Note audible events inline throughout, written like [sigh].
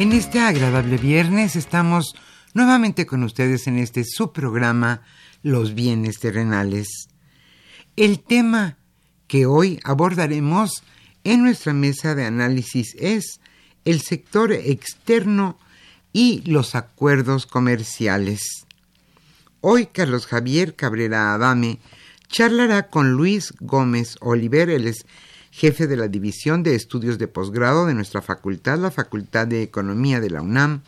En este agradable viernes estamos nuevamente con ustedes en este subprograma Los bienes terrenales. El tema que hoy abordaremos en nuestra mesa de análisis es el sector externo y los acuerdos comerciales. Hoy Carlos Javier Cabrera Adame charlará con Luis Gómez Oliver, jefe de la División de Estudios de Posgrado de nuestra facultad, la Facultad de Economía de la UNAM,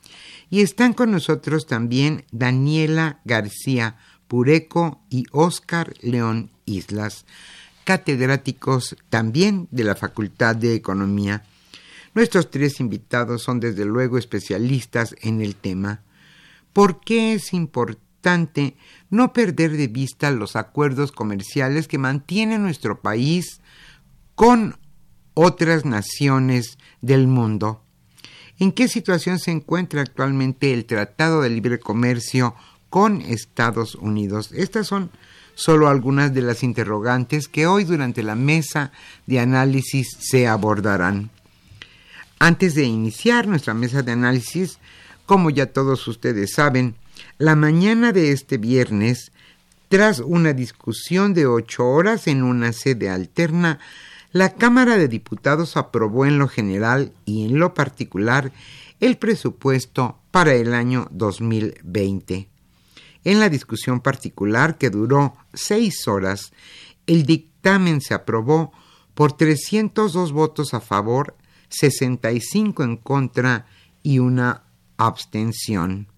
y están con nosotros también Daniela García Pureco y Óscar León Islas, catedráticos también de la Facultad de Economía. Nuestros tres invitados son desde luego especialistas en el tema. ¿Por qué es importante no perder de vista los acuerdos comerciales que mantiene nuestro país con otras naciones del mundo. ¿En qué situación se encuentra actualmente el Tratado de Libre Comercio con Estados Unidos? Estas son solo algunas de las interrogantes que hoy durante la mesa de análisis se abordarán. Antes de iniciar nuestra mesa de análisis, como ya todos ustedes saben, la mañana de este viernes, tras una discusión de ocho horas en una sede alterna, la Cámara de Diputados aprobó en lo general y en lo particular el presupuesto para el año 2020. En la discusión particular, que duró seis horas, el dictamen se aprobó por 302 votos a favor, 65 en contra y una abstención.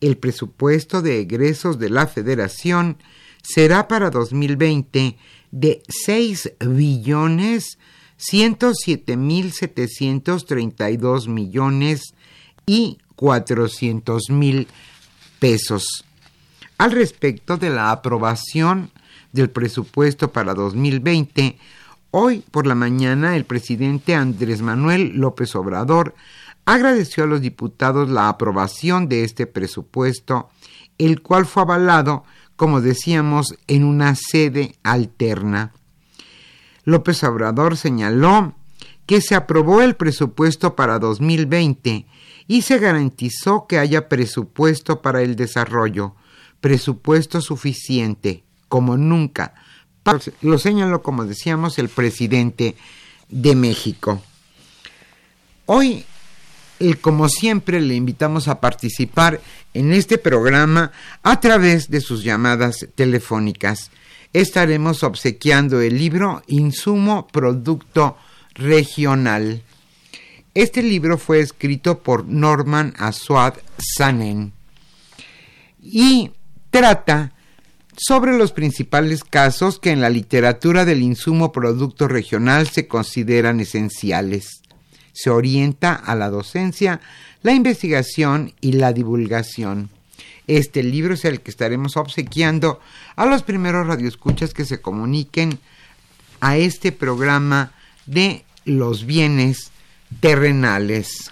El presupuesto de egresos de la Federación será para 2020 de 6 billones 107 mil 732 millones y 400 mil pesos. Al respecto de la aprobación del presupuesto para 2020, hoy por la mañana el presidente Andrés Manuel López Obrador agradeció a los diputados la aprobación de este presupuesto, el cual fue avalado como decíamos, en una sede alterna. López Obrador señaló que se aprobó el presupuesto para 2020 y se garantizó que haya presupuesto para el desarrollo, presupuesto suficiente, como nunca. Lo señaló, como decíamos, el presidente de México. Hoy como siempre, le invitamos a participar en este programa a través de sus llamadas telefónicas. Estaremos obsequiando el libro Insumo Producto Regional. Este libro fue escrito por Norman Aswad Sanen y trata sobre los principales casos que en la literatura del insumo producto regional se consideran esenciales. Se orienta a la docencia, la investigación y la divulgación. Este libro es el que estaremos obsequiando a los primeros radioescuchas que se comuniquen a este programa de los bienes terrenales.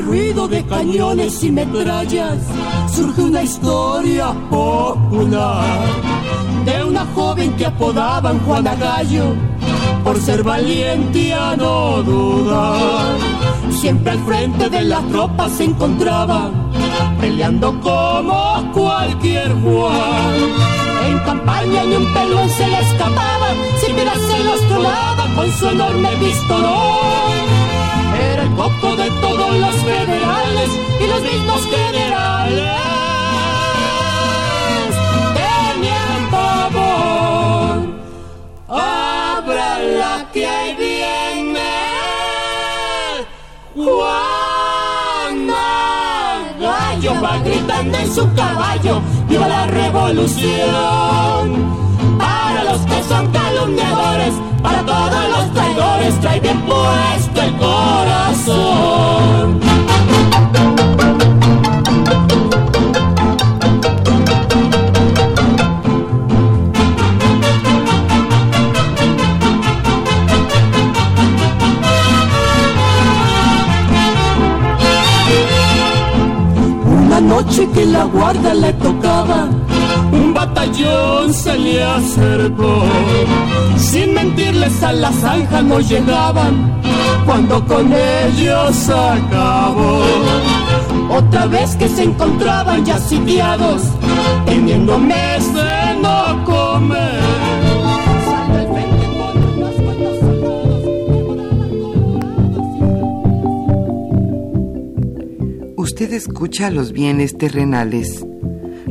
De cañones y metrallas surge una historia popular de una joven que apodaban Juana Gallo por ser valiente a no dudar. Siempre al frente de las tropas se encontraba peleando como cualquier Juan. En campaña ni un pelón se le escapaba, si mira se los tronaba con su enorme pistolón coco de todos los federales y los mismos generales. Tenían pavor. la que ahí viene. Juana Gallo va gritando en su caballo, viva la revolución son calumniadores, para todos los traidores, trae bien puesto el corazón. Una noche que la guarda le tocaba un batallón se le acercó. Sin mentirles a la zanja no llegaban, cuando con ellos acabó. Otra vez que se encontraban ya sitiados, teniendo mes de no comer. Usted escucha los bienes terrenales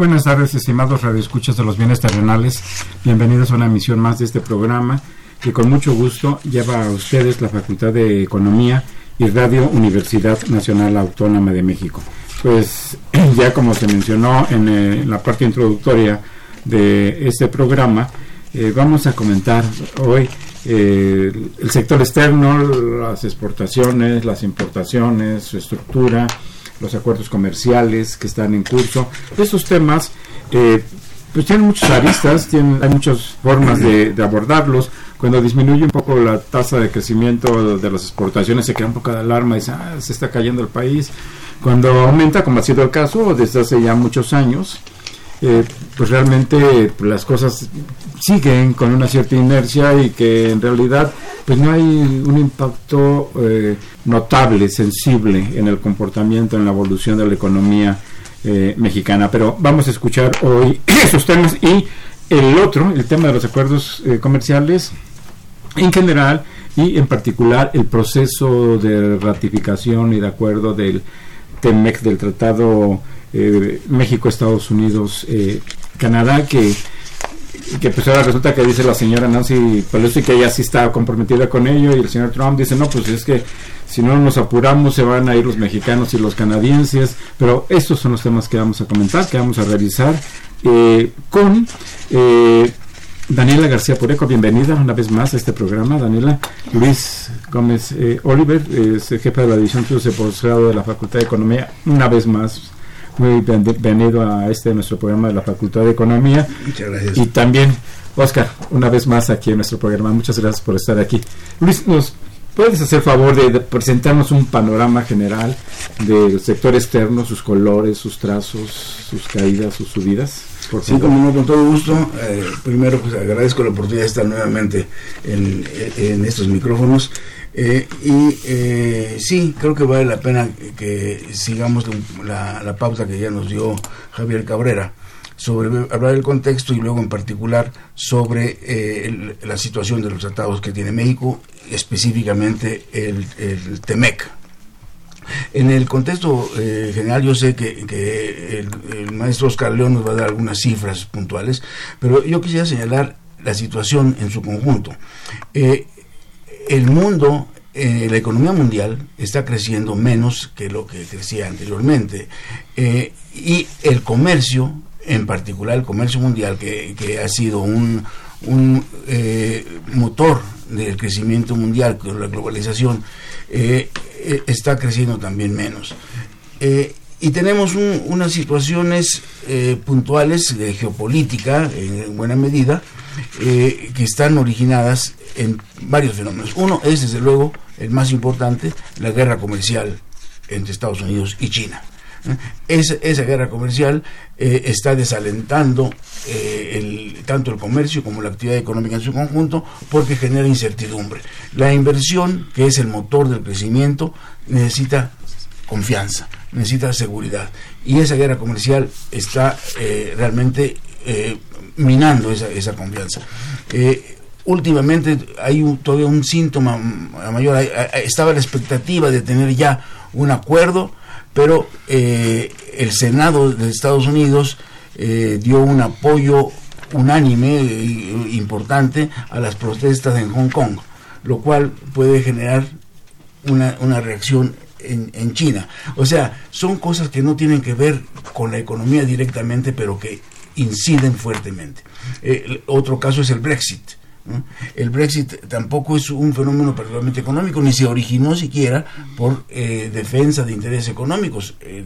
Buenas tardes, estimados radioescuchas de los bienes terrenales. Bienvenidos a una emisión más de este programa que con mucho gusto lleva a ustedes la Facultad de Economía y Radio Universidad Nacional Autónoma de México. Pues [clears throat] ya como se mencionó en, eh, la parte introductoria de este programa, eh, vamos a comentar hoy eh, el sector externo, las exportaciones, las importaciones, su estructura, los acuerdos comerciales que están en curso. Estos temas eh, pues tienen muchas aristas, tienen, hay muchas formas de, abordarlos. Cuando disminuye un poco la tasa de crecimiento de las exportaciones se crea un poco de alarma y dice, ah, se está cayendo el país. Cuando aumenta, como ha sido el caso desde hace ya muchos años, eh, pues realmente las cosas siguen con una cierta inercia y que en realidad pues no hay un impacto eh, notable, sensible en el comportamiento, en la evolución de la economía eh, mexicana. Pero vamos a escuchar hoy [clears throat] esos temas y el otro, el tema de los acuerdos comerciales en general y en particular el proceso de ratificación y de acuerdo del TEMEC, del Tratado eh, México, Estados Unidos, eh, Canadá, que, que pues ahora resulta que dice la señora Nancy Pelosi que ella sí está comprometida con ello y el señor Trump dice, no, pues es que si no nos apuramos se van a ir los mexicanos y los canadienses, pero estos son los temas que vamos a comentar, que vamos a realizar eh, con Daniela García Pureco, bienvenida una vez más a este programa. Daniela Luis Gómez eh, Oliver, es jefe de la División de Posgrado de la Facultad de Economía, una vez más. Muy bienvenido a este nuestro programa de la Facultad de Economía. Muchas gracias. Y también, Oscar, una vez más aquí en nuestro programa. Muchas gracias por estar aquí. Luis, ¿nos puedes hacer favor de presentarnos un panorama general del sector externo, sus colores, sus trazos, sus caídas, sus subidas? Sí, como no, con todo gusto. Eh, primero, pues agradezco la oportunidad de estar nuevamente en, estos micrófonos. Eh, y eh, sí, creo que vale la pena que sigamos la, la, pauta que ya nos dio Javier Cabrera sobre hablar del contexto y luego en particular sobre eh, la situación de los tratados que tiene México, específicamente el, el TEMEC, en el contexto eh, general, yo sé que, el, maestro Oscar León nos va a dar algunas cifras puntuales, pero yo quisiera señalar la situación en su conjunto. Eh, el mundo, eh, la economía mundial está creciendo menos que lo que crecía anteriormente y el comercio, en particular el comercio mundial, que, ha sido un, un motor del crecimiento mundial con la globalización, eh, está creciendo también menos. Eh, y tenemos unas situaciones eh, puntuales de geopolítica, en buena medida, que están originadas en varios fenómenos. Uno es, desde luego, el más importante, la guerra comercial entre Estados Unidos y China. Esa, guerra comercial eh, está desalentando eh, tanto el comercio como la actividad económica en su conjunto porque genera incertidumbre. La inversión, que es el motor del crecimiento, necesita confianza, necesita seguridad. Y esa guerra comercial está eh, realmente minando esa, esa confianza últimamente hay todavía un síntoma mayor, estaba la expectativa de tener ya un acuerdo pero eh, el Senado de Estados Unidos eh, dio un apoyo unánime e importante a las protestas en Hong Kong, lo cual puede generar una, una reacción en, en, China. O sea, son cosas que no tienen que ver con la economía directamente, pero que inciden fuertemente. otro caso es el Brexit. El Brexit tampoco es un fenómeno particularmente económico, ni se originó siquiera por eh, defensa de intereses económicos. Eh,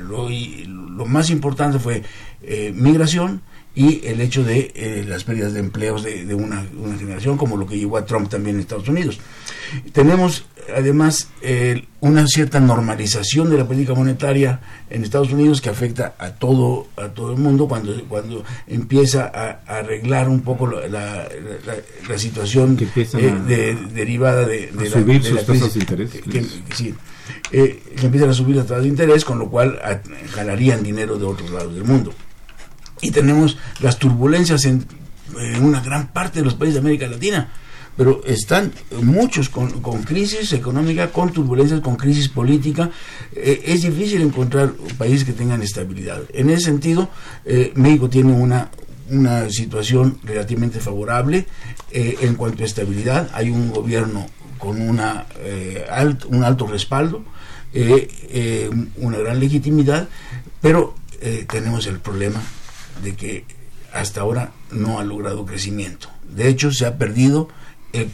lo, más importante fue eh, migración y el hecho de las pérdidas de empleos de, una, una, generación, como lo que llevó a Trump también en Estados Unidos. Tenemos además eh, una cierta normalización de la política monetaria en Estados Unidos que afecta a todo a todo el mundo cuando cuando empieza a, arreglar un poco la, la, situación eh, derivada de, de subir sus tasas de interés que, sí, eh, empiezan a subir las tasas de interés con lo cual jalarían dinero de otros lados del mundo y tenemos las turbulencias en una gran parte de los países de América Latina pero están muchos con, crisis económica, con turbulencias, con crisis política. Eh, es difícil encontrar países que tengan estabilidad. En ese sentido, eh, México tiene una, una situación relativamente favorable eh, en cuanto a estabilidad. Hay un gobierno con una, un alto respaldo, una gran legitimidad, pero tenemos el problema de que hasta ahora no ha logrado crecimiento. De hecho, se ha perdido el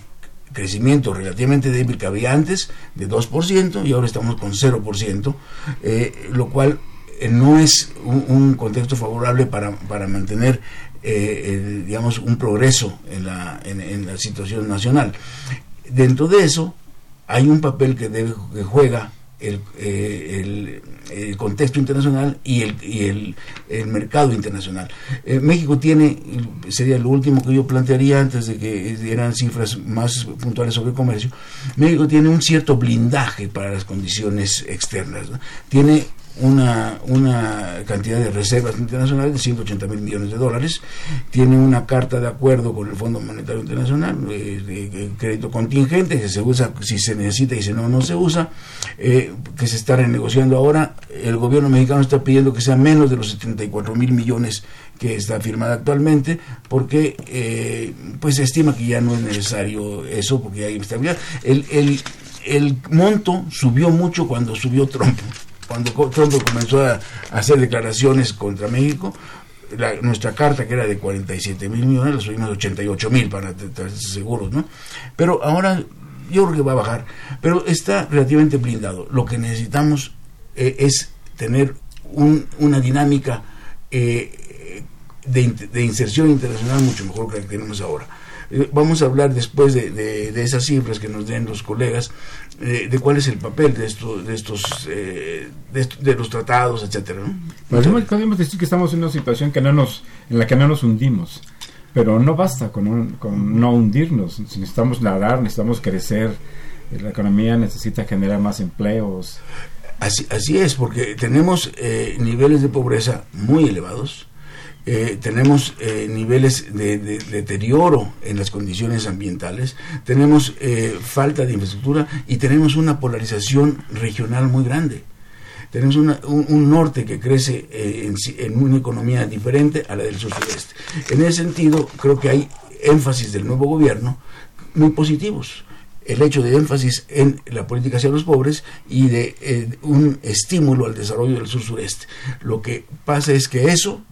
crecimiento relativamente débil que había antes de 2% y ahora estamos con 0%, eh, lo cual eh, no es un, contexto favorable para, para mantener eh, digamos un progreso en la, en, la situación nacional. Dentro de eso hay un papel que, debe, que juega el, el, el contexto internacional y el, y el, el mercado internacional. Eh, México tiene, sería lo último que yo plantearía antes de que dieran cifras más puntuales sobre comercio, México tiene un cierto blindaje para las condiciones externas. Tiene una, una cantidad de reservas internacionales de 180 mil millones de dólares, tiene una carta de acuerdo con el Fondo Monetario Internacional, eh, de, crédito contingente, que se usa si se necesita y si no, no se usa, eh, que se está renegociando ahora. El gobierno mexicano está pidiendo que sea menos de los 74 mil millones que está firmada actualmente, porque eh, pues se estima que ya no es necesario eso, porque hay estabilidad. El, el, el monto subió mucho cuando subió Trump cuando Trump comenzó a hacer declaraciones contra México, nuestra carta que era de 47 mil millones, la subimos a 88 mil para estar seguros, ¿no? Pero ahora yo creo que va a bajar, pero está relativamente blindado. Lo que necesitamos eh, es tener una dinámica eh, de, inserción internacional mucho mejor que la que tenemos ahora. Eh, vamos a hablar después de, esas cifras que nos den los colegas, de cuál es el papel de, estos de, estos, de, los tratados, etcétera. podemos decir que estamos en una situación que no nos, en la que no nos hundimos. Pero no basta con, con no hundirnos, necesitamos nadar, necesitamos crecer, la economía necesita generar más empleos. Así, así es, porque tenemos eh, niveles de pobreza muy elevados, eh, tenemos eh, niveles de, deterioro en las condiciones ambientales, tenemos falta de infraestructura y tenemos una polarización regional muy grande. Tenemos un, norte que crece en, en, una economía diferente a la del sur-sureste. En ese sentido, creo que hay énfasis del nuevo gobierno muy positivos el hecho de énfasis en la política hacia los pobres y de eh, un estímulo al desarrollo del sur-sureste. Lo que pasa es que eso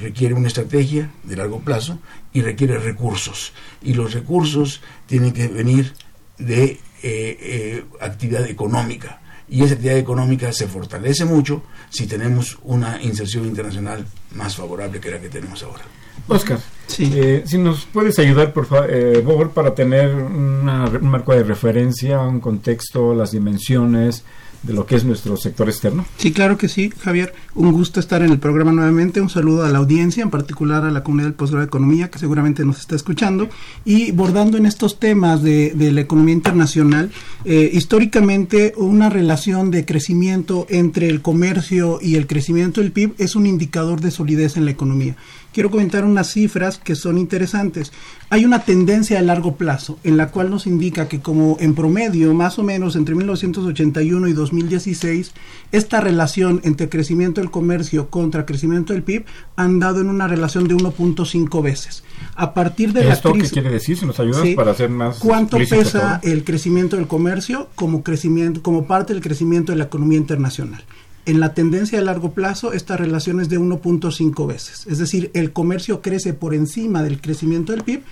requiere una estrategia de largo plazo y requiere recursos. Y los recursos tienen que venir de eh, eh, actividad económica. Y esa actividad económica se fortalece mucho si tenemos una inserción internacional más favorable que la que tenemos ahora. Oscar, eh, si nos puedes ayudar, por favor, eh, para tener un marco de referencia, un contexto, las dimensiones de lo que es nuestro sector externo. Sí, claro que sí, Javier. Un gusto estar en el programa nuevamente. Un saludo a la audiencia, en particular a la comunidad del posgrado de Economía, que seguramente nos está escuchando. Y bordando en estos temas de, la economía internacional, eh, históricamente una relación de crecimiento entre el comercio y el crecimiento del PIB es un indicador de solidez en la economía quiero comentar unas cifras que son interesantes. Hay una tendencia a largo plazo en la cual nos indica que como en promedio, más o menos entre 1981 y 2016, esta relación entre crecimiento del comercio contra crecimiento del PIB han dado en una relación de 1.5 veces. A partir de ¿Esto la crisis, qué quiere decir? Si nos ayudas para hacer más ¿Cuánto pesa el crecimiento del comercio como crecimiento como parte del crecimiento de la economía internacional? En la tendencia a largo plazo esta relación es de 1.5 veces. Es decir, el comercio crece por encima del crecimiento del PIB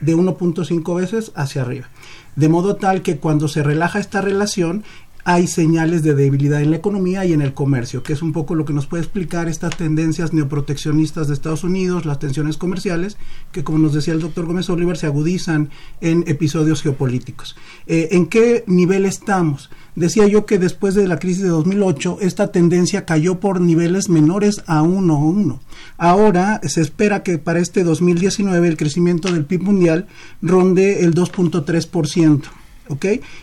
de 1.5 veces hacia arriba. De modo tal que cuando se relaja esta relación, hay señales de debilidad en la economía y en el comercio, que es un poco lo que nos puede explicar estas tendencias neoproteccionistas de Estados Unidos, las tensiones comerciales, que como nos decía el doctor Gómez Oliver, se agudizan en episodios geopolíticos. Eh, ¿En qué nivel estamos? Decía yo que después de la crisis de 2008, esta tendencia cayó por niveles menores a 1.1. Ahora se espera que para este 2019 el crecimiento del PIB mundial ronde el 2.3%.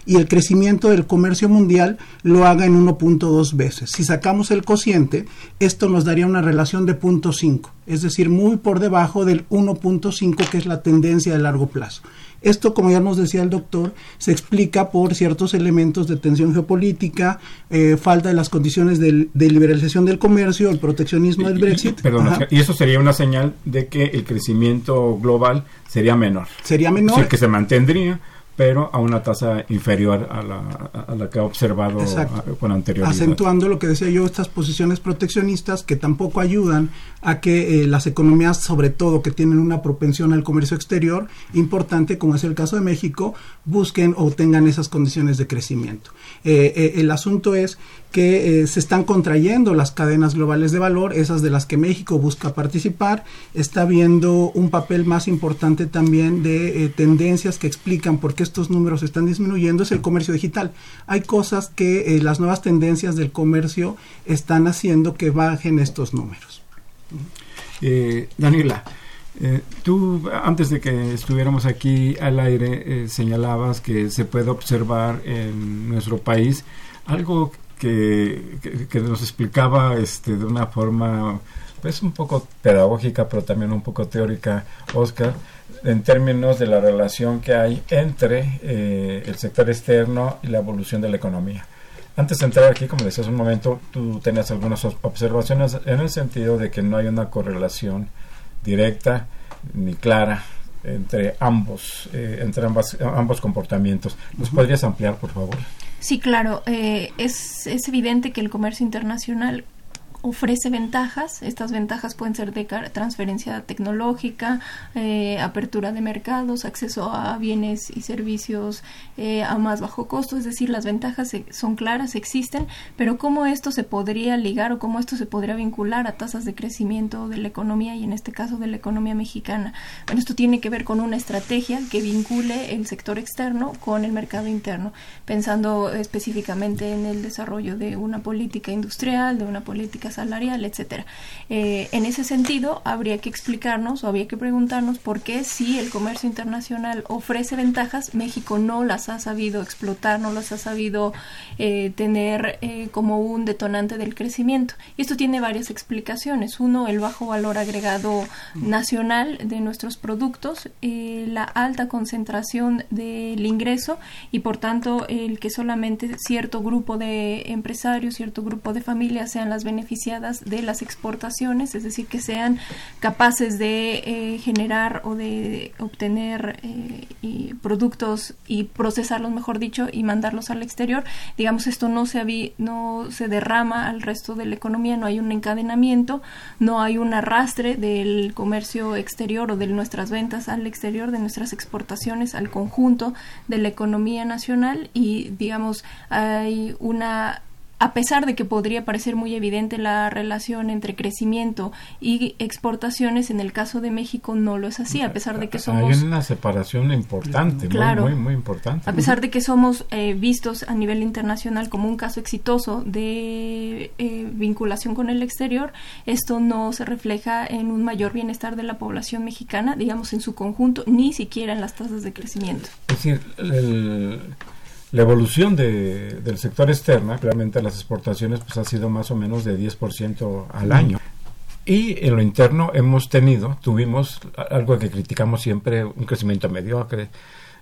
Y el crecimiento del comercio mundial lo haga en 1.2 veces. Si sacamos el cociente, esto nos daría una relación de 0.5, es decir, muy por debajo del 1.5 que es la tendencia de largo plazo. Esto, como ya nos decía el doctor, se explica por ciertos elementos de tensión geopolítica, eh, falta de las condiciones de, liberalización del comercio, el proteccionismo del Brexit. Perdón, y eso sería una señal de que el crecimiento global sería menor. Sería menor. Es que se mantendría pero a una tasa inferior a la, a la que ha observado con anterioridad. Acentuando lo que decía yo, estas posiciones proteccionistas que tampoco ayudan a que eh, las economías, sobre todo que tienen una propensión al comercio exterior importante, como es el caso de México, busquen o tengan esas condiciones de crecimiento. Eh, eh, el asunto es que se están contrayendo las cadenas globales de valor, esas de las que México busca participar, está viendo un papel más importante también de tendencias que explican por qué estos números están disminuyendo es el comercio digital. Hay cosas que eh, las nuevas tendencias del comercio están haciendo que bajen estos números. Eh, Daniela, eh, tú antes de que estuviéramos aquí al aire señalabas que se puede observar en nuestro país algo que, que, nos explicaba este, de una forma pues un poco pedagógica pero también un poco teórica Oscar en términos de la relación que hay entre eh, el sector externo y la evolución de la economía. Antes de entrar aquí, como decías un momento, tú tenías algunas observaciones en el sentido de que no hay una correlación directa ni clara entre ambos, eh, entre ambas, ambos comportamientos. ¿Nos podrías ampliar, por favor? Sí, claro. Eh, es, es evidente que el comercio internacional ofrece ventajas. Estas ventajas pueden ser de transferencia tecnológica, eh, apertura de mercados, acceso a bienes y servicios eh, a más bajo costo. Es decir, las ventajas son claras, existen, pero cómo esto se podría ligar o cómo esto se podría vincular a tasas de crecimiento de la economía y en este caso de la economía mexicana. Bueno, esto tiene que ver con una estrategia que vincule el sector externo con el mercado interno, pensando específicamente en el desarrollo de una política industrial, de una política salarial, etcétera. Eh, en ese sentido, habría que explicarnos o habría que preguntarnos por qué si el comercio internacional ofrece ventajas, México no las ha sabido explotar, no las ha sabido eh, tener eh, como un detonante del crecimiento. Y esto tiene varias explicaciones. Uno, el bajo valor agregado nacional de nuestros productos, la alta concentración del ingreso y por tanto el que solamente cierto grupo de empresarios, cierto grupo de familias sean las beneficiadas de las exportaciones, es decir, que sean capaces de eh, generar o de obtener eh, productos y procesarlos, mejor dicho, y mandarlos al exterior. Digamos, esto no se, no se derrama al resto de la economía, no hay un encadenamiento, no hay un arrastre del comercio exterior o de nuestras ventas al exterior, de nuestras exportaciones al conjunto de la economía nacional y, digamos, hay una a pesar de que podría parecer muy evidente la relación entre crecimiento y exportaciones, en el caso de México no lo es así, a pesar de que somos... Hay una separación importante, muy, muy, importante. A pesar de que somos eh, vistos a nivel internacional como un caso exitoso de eh, vinculación con el exterior, esto no se refleja en un mayor bienestar de la población mexicana, digamos en su conjunto, ni siquiera en las tasas de crecimiento. Es decir, el la evolución de, del sector externo, realmente las exportaciones, pues ha sido más o menos de 10% al año. Y en lo interno hemos tenido, tuvimos algo que criticamos siempre, un crecimiento mediocre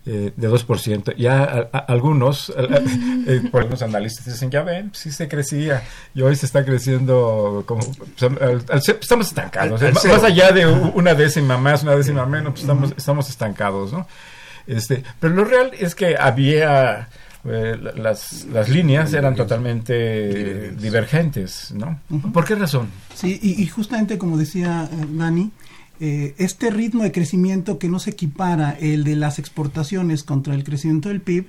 eh, de 2%. Ya algunos, [laughs] eh, por algunos analistas dicen, ya ven, sí se crecía y hoy se está creciendo como... Pues, estamos estancados. más, allá de una décima más, una décima menos, pues estamos, estamos estancados, ¿no? Este, pero lo real es que había eh, las, las líneas eran totalmente divergentes, ¿no? ¿Por qué razón? Sí, y, justamente como decía eh, Dani, eh, este ritmo de crecimiento que no se equipara el de las exportaciones contra el crecimiento del PIB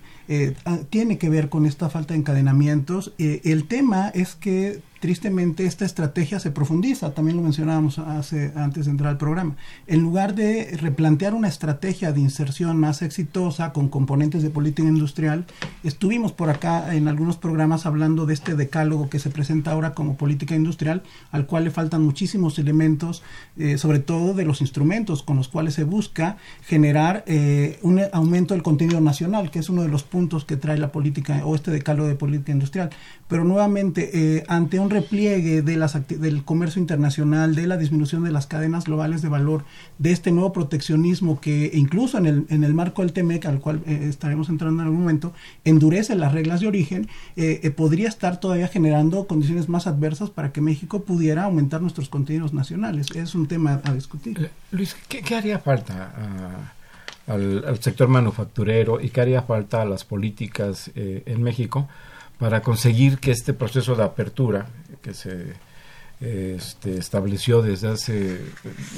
ah, tiene que ver con esta falta de encadenamientos. el tema es que tristemente esta estrategia se profundiza, también lo mencionábamos hace, antes de entrar al programa. En lugar de replantear una estrategia de inserción más exitosa con componentes de política industrial, estuvimos por acá en algunos programas hablando de este decálogo que se presenta ahora como política industrial, al cual le faltan muchísimos elementos, eh, sobre todo de los instrumentos con los cuales se busca generar eh, un aumento del contenido nacional, que es uno de los puntos que trae la política o este decálogo de política industrial. Pero nuevamente, eh, ante un repliegue de las del comercio internacional, de la disminución de las cadenas globales de valor, de este nuevo proteccionismo que incluso en el, en el marco del TEMEC, al cual eh, estaremos entrando en algún momento, endurece las reglas de origen, eh, eh, podría estar todavía generando condiciones más adversas para que México pudiera aumentar nuestros contenidos nacionales. Es un tema a discutir. Luis, ¿qué, haría falta al, al, sector manufacturero y qué haría falta a las políticas en México? para conseguir que este proceso de apertura que se este, estableció desde hace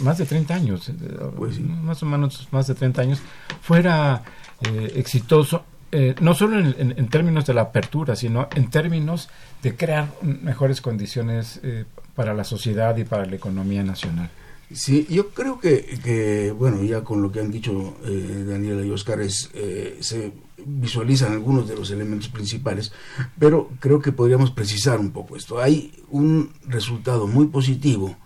más de 30 años, eh, pues más o menos más de 30 años, fuera eh, exitoso, eh, no solo en, términos de la apertura, sino en términos de crear mejores condiciones para la sociedad y para la economía nacional. Sí, yo creo que, bueno, ya con lo que han dicho Daniela y Oscar, es, se visualizan algunos de los elementos principales, pero creo que podríamos precisar un poco esto. Hay un resultado muy positivo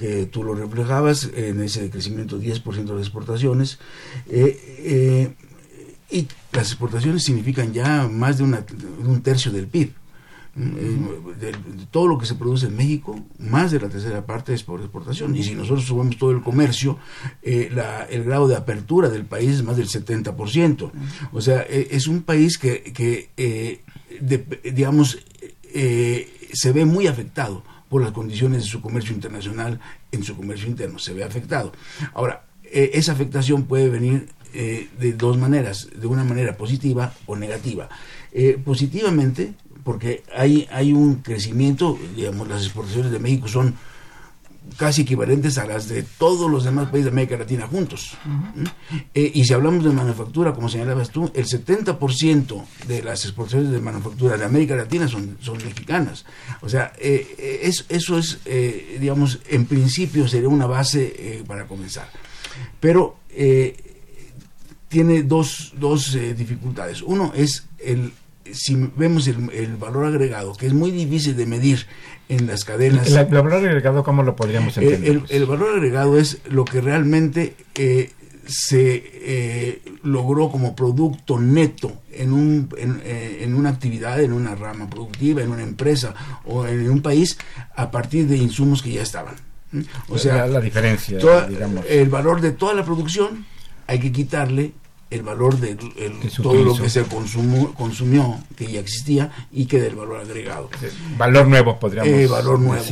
que tú lo reflejabas en ese crecimiento 10% de las exportaciones, eh, eh, y las exportaciones significan ya más de, una, de un tercio del PIB. Eh, de, todo lo que se produce en México, más de la tercera parte es por exportación. Y si nosotros subimos todo el comercio, eh, el grado de apertura del país es más del 70%. O sea, eh, es un país que, que digamos, se ve muy afectado por las condiciones de su comercio internacional en su comercio interno. Se ve afectado. Ahora, esa afectación puede venir de dos maneras, de una manera positiva o negativa. positivamente, porque hay, hay un crecimiento, digamos, las exportaciones de México son casi equivalentes a las de todos los demás países de América Latina juntos. Eh, y si hablamos de manufactura, como señalabas tú, el 70% de las exportaciones de manufactura de América Latina son, son mexicanas. O sea, eh, eh, es, eso es, digamos, en principio sería una base para comenzar. Pero tiene dos, dos dificultades. Uno es el si vemos el, el, valor agregado, que es muy difícil de medir en las cadenas. ¿El, valor agregado cómo lo podríamos eh, entender? El, valor agregado es lo que realmente eh, se eh, logró como producto neto en, un, en, una actividad, en una rama productiva, en una empresa o en un país a partir de insumos que ya estaban. O sea, la, diferencia, digamos. El valor de toda la producción hay que quitarle el valor de, todo lo que se consumó, consumió, que ya existía, y que del valor agregado. Valor nuevo, podríamos eh, valor nuevo,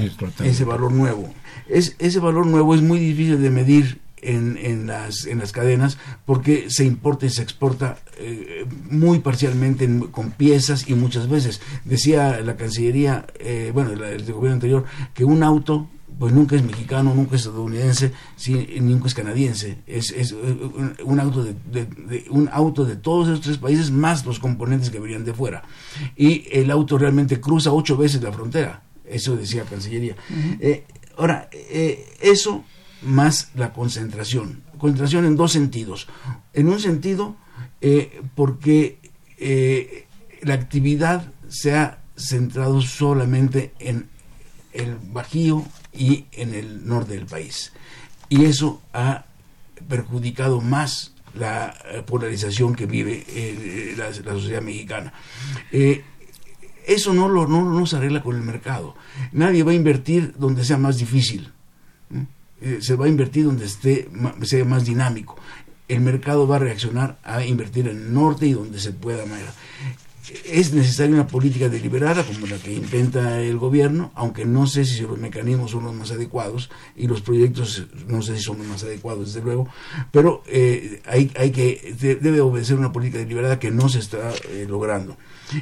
Ese valor nuevo. Es, ese valor nuevo es muy difícil de medir en, en, las, en las cadenas porque se importa y se exporta eh, muy parcialmente con piezas y muchas veces. Decía la Cancillería, eh, bueno, el gobierno anterior, que un auto pues nunca es mexicano, nunca es estadounidense, nunca es canadiense. Es, es un, auto de, un auto de todos esos tres países más los componentes que venían de fuera. Y el auto realmente cruza ocho veces la frontera. Eso decía Cancillería. Eh, ahora, eh, eso más la concentración. Concentración en dos sentidos. En un sentido, eh, porque la actividad se ha centrado solamente en el Bajío y en el norte del país. Y eso ha perjudicado más la eh, polarización que vive eh, la, sociedad mexicana. Eh, eso no, lo, no, se arregla con el mercado. Nadie va a invertir donde sea más difícil. se va a invertir donde esté, sea más dinámico. El mercado va a reaccionar a invertir en el norte y donde se pueda es necesaria una política deliberada como la que intenta el gobierno, aunque no sé si los mecanismos son los más adecuados y los proyectos no sé si son los más adecuados, desde luego, pero eh, hay, hay, que, debe obedecer una política deliberada que no se está eh, logrando.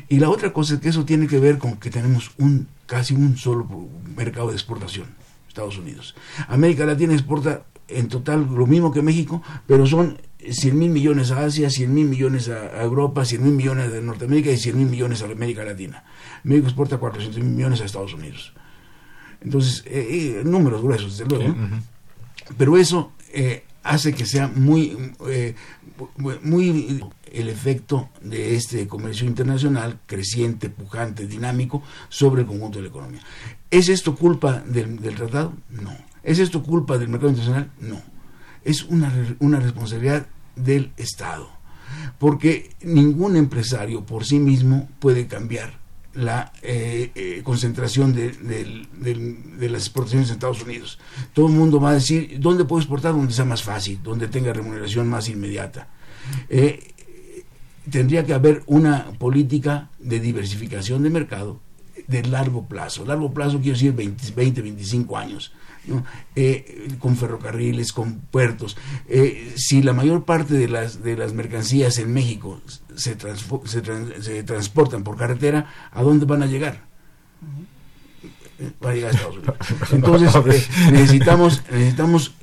Y la otra cosa es que eso tiene que ver con que tenemos un casi un solo mercado de exportación, Estados Unidos. América Latina exporta en total lo mismo que México, pero son 100 mil millones a Asia, 100 mil millones a, Europa, 100 mil millones a Norteamérica y 100 mil millones a América Latina. México exporta 400 mil millones a Estados Unidos. Entonces, eh, eh, números gruesos, desde luego. Pero eso eh, hace que sea muy, muy el efecto de este comercio internacional creciente, pujante, dinámico sobre el conjunto de la economía. ¿Es esto culpa del, del tratado? No. ¿Es esto culpa del mercado internacional? No. Es una, una responsabilidad del Estado, porque ningún empresario por sí mismo puede cambiar la eh, eh, concentración de, las exportaciones en Estados Unidos. Todo el mundo va a decir, ¿dónde puedo exportar? Donde sea más fácil, donde tenga remuneración más inmediata. Eh, tendría que haber una política de diversificación de mercado de largo plazo. Largo plazo quiero decir 20, 20 25 años eh, con ferrocarriles, con puertos. Eh, si la mayor parte de las, de las mercancías en México se, se, transportan por carretera, ¿a dónde van a llegar? Van a llegar a Estados Unidos. [laughs] Entonces, eh, necesitamos, necesitamos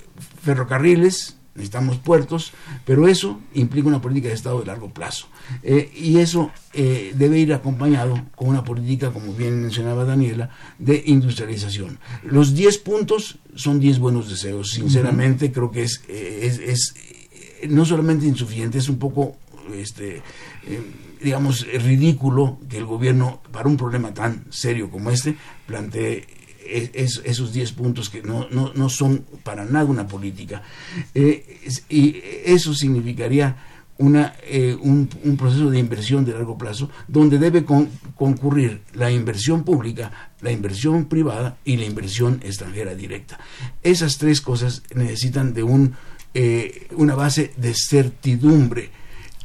ferrocarriles, necesitamos puertos, pero eso implica una política de Estado de largo plazo. Eh, y eso eh, debe ir acompañado con una política, como bien mencionaba Daniela, de industrialización. Los 10 puntos son 10 buenos deseos. Sinceramente, creo que es, eh, es, es, no solamente insuficiente, es un poco, este, digamos, ridículo que el gobierno, para un problema tan serio como este, plantee esos 10 puntos que no, no, no, son para nada una política. Eh, y eso significaría una, eh, un, proceso de inversión de largo plazo donde debe concurrir la inversión pública, la inversión privada y la inversión extranjera directa. Esas tres cosas necesitan de un, eh, una base de certidumbre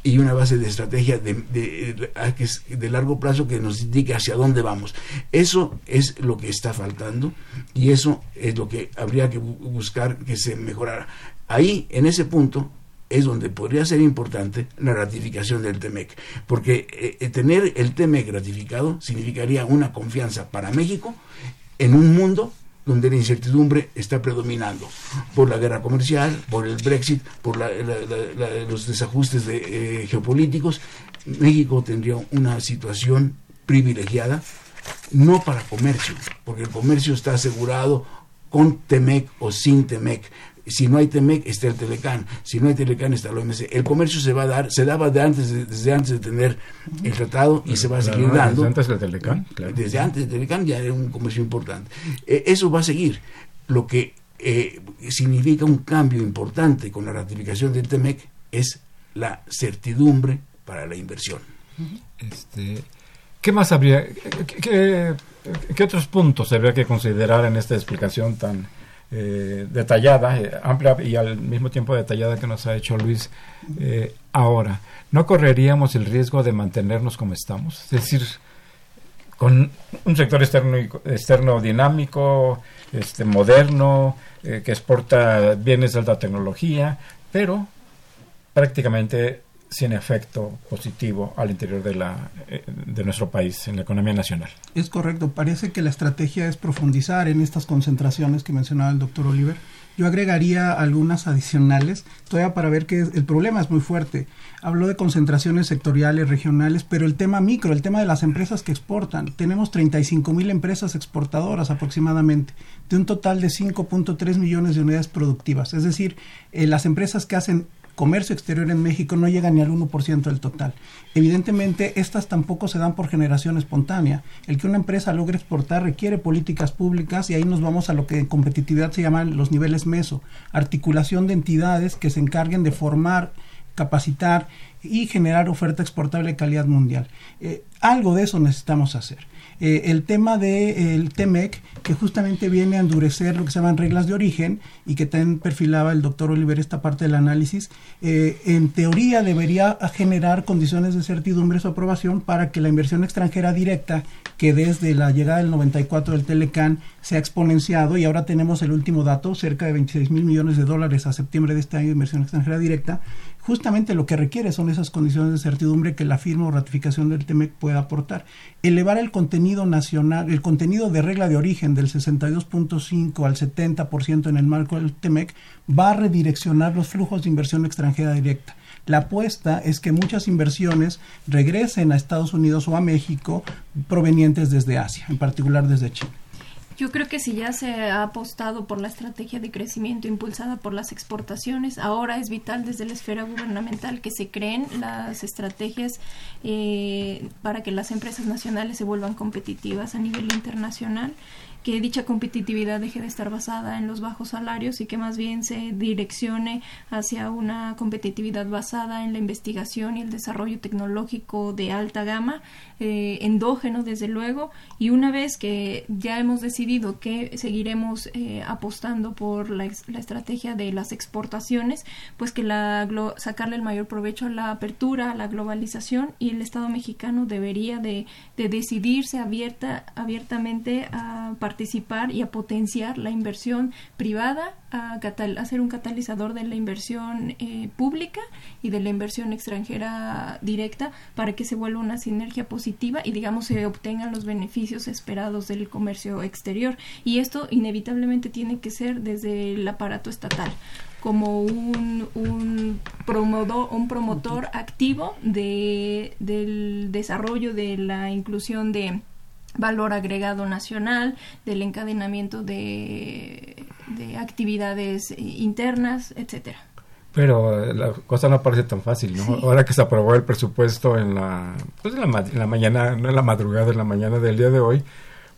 y una base de estrategia de, de, largo plazo que nos indique hacia dónde vamos. Eso es lo que está faltando y eso es lo que habría que buscar que se mejorara. Ahí, en ese punto, es donde podría ser importante la ratificación del TEMEC, porque eh, eh, tener el TEMEC ratificado significaría una confianza para México en un mundo donde la incertidumbre está predominando por la guerra comercial, por el Brexit, por los desajustes de, geopolíticos. México tendría una situación privilegiada, no para comercio, porque el comercio está asegurado con TEMEC o sin TEMEC. Si no hay TEMEC, está el Telecán. Si no hay Telecán, está el OMC. El comercio se va a dar, se daba de antes desde antes de tener el tratado y se va a seguir dando. Desde antes del Telecán, Desde antes del Telecán ya era un comercio importante. Eh, eso va a seguir. Lo que eh, significa un cambio importante con la ratificación del TEMEC es la certidumbre para la inversión. Este, ¿Qué más habría? ¿Qué, qué, otros puntos habría que considerar en esta explicación tan eh, detallada, eh, amplia y al mismo tiempo detallada que nos ha hecho Luis eh, ahora? ¿No correríamos el riesgo de mantenernos como estamos? Es decir, con un sector externo, externo dinámico, este, moderno, que exporta bienes de alta tecnología, pero prácticamente sin efecto positivo al interior de, la, eh, de nuestro país, en la economía nacional. Es correcto. Parece que la estrategia es profundizar en estas concentraciones que mencionaba el doctor Oliver. Yo agregaría algunas adicionales, todavía para ver que el problema es muy fuerte. Habló de concentraciones sectoriales, regionales, pero el tema micro, el tema de las empresas que exportan. Tenemos 35 mil empresas exportadoras aproximadamente, de un total de 5.3 millones de unidades productivas. Es decir, eh, las empresas que hacen comercio exterior en México no llega ni al 1% del total. Evidentemente, estas tampoco se dan por generación espontánea. El que una empresa logre exportar requiere políticas públicas y ahí nos vamos a lo que en competitividad se llaman los niveles MESO, articulación de entidades que se encarguen de formar, capacitar y generar oferta exportable de calidad mundial. Eh, algo de eso necesitamos hacer. Eh, el tema del de, TEMEC, que justamente viene a endurecer lo que se llaman reglas de origen y que también perfilaba el doctor Oliver esta parte del análisis, eh, en teoría debería generar condiciones de certidumbre su aprobación para que la inversión extranjera directa, que desde la llegada del 94 del Telecán se ha exponenciado y ahora tenemos el último dato, cerca de 26 mil millones de dólares a septiembre de este año de inversión extranjera directa, justamente lo que requiere son esas condiciones de certidumbre que la firma o ratificación del TEMEC pueda aportar. Elevar el contenido nacional, el contenido de regla de origen del 62.5 al 70% en el marco del TEMEC va a redireccionar los flujos de inversión extranjera directa. La apuesta es que muchas inversiones regresen a Estados Unidos o a México provenientes desde Asia, en particular desde China. Yo creo que si ya se ha apostado por la estrategia de crecimiento impulsada por las exportaciones, ahora es vital desde la esfera gubernamental que se creen las estrategias eh, para que las empresas nacionales se vuelvan competitivas a nivel internacional que dicha competitividad deje de estar basada en los bajos salarios y que más bien se direccione hacia una competitividad basada en la investigación y el desarrollo tecnológico de alta gama, eh, endógeno desde luego, y una vez que ya hemos decidido que seguiremos eh, apostando por la, estrategia de las exportaciones, pues que la, sacarle el mayor provecho a la apertura, a la globalización y el Estado mexicano debería de, de decidirse abierta, abiertamente a participar y a potenciar la inversión privada, a, ser un catalizador de la inversión eh, pública y de la inversión extranjera directa para que se vuelva una sinergia positiva y digamos se obtengan los beneficios esperados del comercio exterior. Y esto inevitablemente tiene que ser desde el aparato estatal como un, un, promotor, un promotor activo de, del desarrollo de la inclusión de valor agregado nacional, del encadenamiento de, de actividades internas, etcétera. Pero la cosa no parece tan fácil, ¿no? Ahora que se aprobó el presupuesto en la, pues en la, en la mañana, no en la madrugada, en la mañana del día de hoy,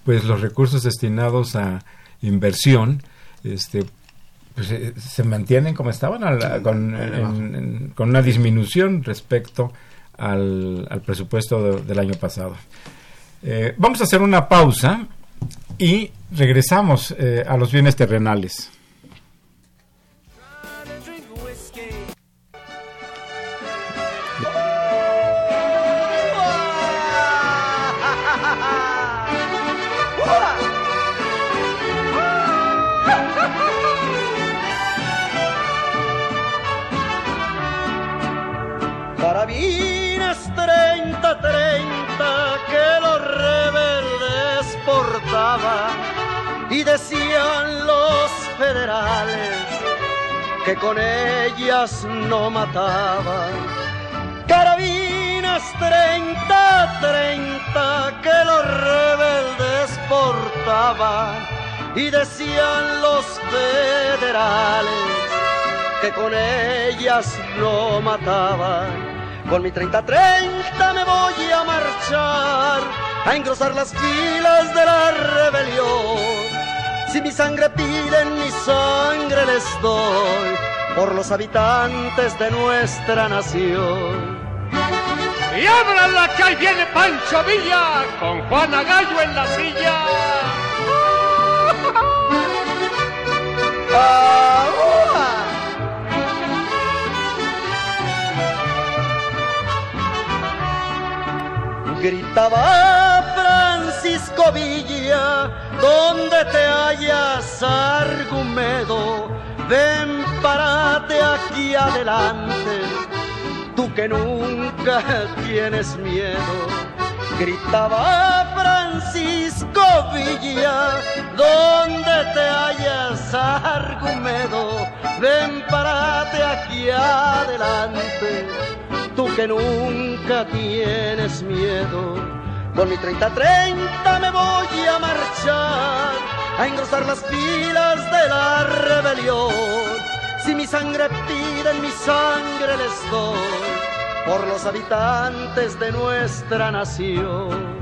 pues los recursos destinados a inversión, este, pues eh, se mantienen como estaban con, con, una disminución respecto al, al presupuesto del año pasado. Eh, vamos a hacer una pausa y regresamos eh, a los bienes terrenales. Que con ellas no mataban. Carabinas 30, 30 que los rebeldes portaban y decían los federales que con ellas no mataban. Con mi 30-30 me voy a marchar a engrosar las filas de la rebelión si mi sangre piden, mi sangre les doy por los habitantes de nuestra nación. Y ábranla que ahí viene Pancho Villa con Juana Gallo en la silla. Gritaba Villa donde te hallas, Argumedo, ven, parate aquí adelante, tú que nunca tienes miedo. Gritaba Francisco Villa, donde te hallas, Argumedo, ven, parate aquí adelante, tú que nunca tienes miedo con mi 30-30 me voy a marchar a engrosar las filas de la rebelión. Si mi sangre piden, mi sangre les doy por los habitantes de nuestra nación.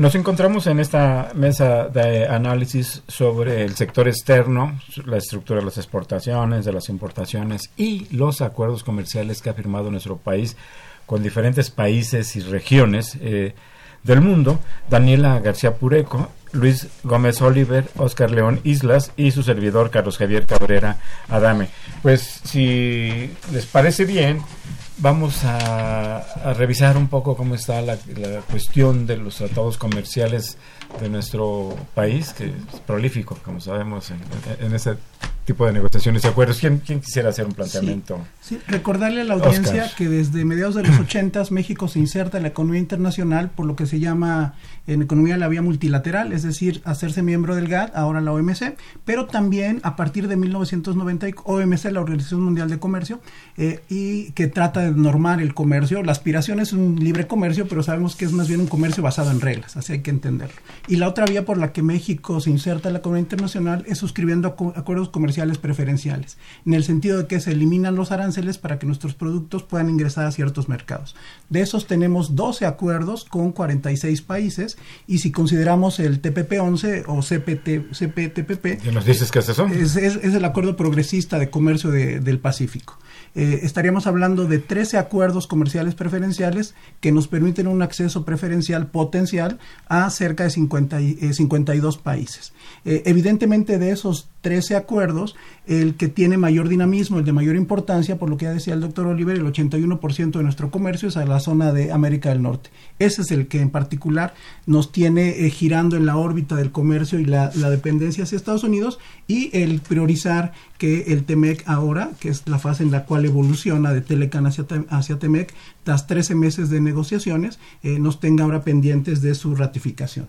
Nos encontramos en esta mesa de análisis sobre el sector externo, la estructura de las exportaciones, de las importaciones y los acuerdos comerciales que ha firmado nuestro país con diferentes países y regiones eh, del mundo. Daniela García Pureco, Luis Gómez Oliver, Oscar León Islas y su servidor Carlos Javier Cabrera Adame. Pues si les parece bien, vamos a, revisar un poco cómo está la, cuestión de los tratados comerciales de nuestro país, que es prolífico, como sabemos, en, ese tipo de negociaciones y acuerdos. ¿Quién, quisiera hacer un planteamiento? Sí, Recordarle a la audiencia que desde mediados de los [clears throat] 80 México se inserta en la economía internacional por lo que se llama en economía la vía multilateral, es decir, hacerse miembro del GATT, ahora la OMC, pero también a partir de 1990 OMC, la Organización Mundial de Comercio, eh, y que trata de normar el comercio. La aspiración es un libre comercio, pero sabemos que es más bien un comercio basado en reglas, así hay que entenderlo. Y la otra vía por la que México se inserta en la economía internacional es suscribiendo acuerdos comerciales preferenciales, en el sentido de que se eliminan los aranceles para que nuestros productos puedan ingresar a ciertos mercados. De esos tenemos 12 acuerdos con 46 países y si consideramos el TPP-11 o CPT, CPTPP... ¿Qué nos dices que es? Es, el Acuerdo Progresista de Comercio del Pacífico. Eh, estaríamos hablando de 13 acuerdos comerciales preferenciales que nos permiten un acceso preferencial potencial a cerca de 50 52 eh, países. Eh, evidentemente de esos 13 acuerdos, el que tiene mayor dinamismo, el de mayor importancia, por lo que ya decía el doctor Oliver, el 81% de nuestro comercio es a la zona de América del Norte. Ese es el que en particular nos tiene eh, girando en la órbita del comercio y la, dependencia hacia Estados Unidos y el priorizar que el TEMEC ahora, que es la fase en la cual evoluciona de Telecan hacia, hacia TEMEC, tras 13 meses de negociaciones, eh, nos tenga ahora pendientes de su ratificación.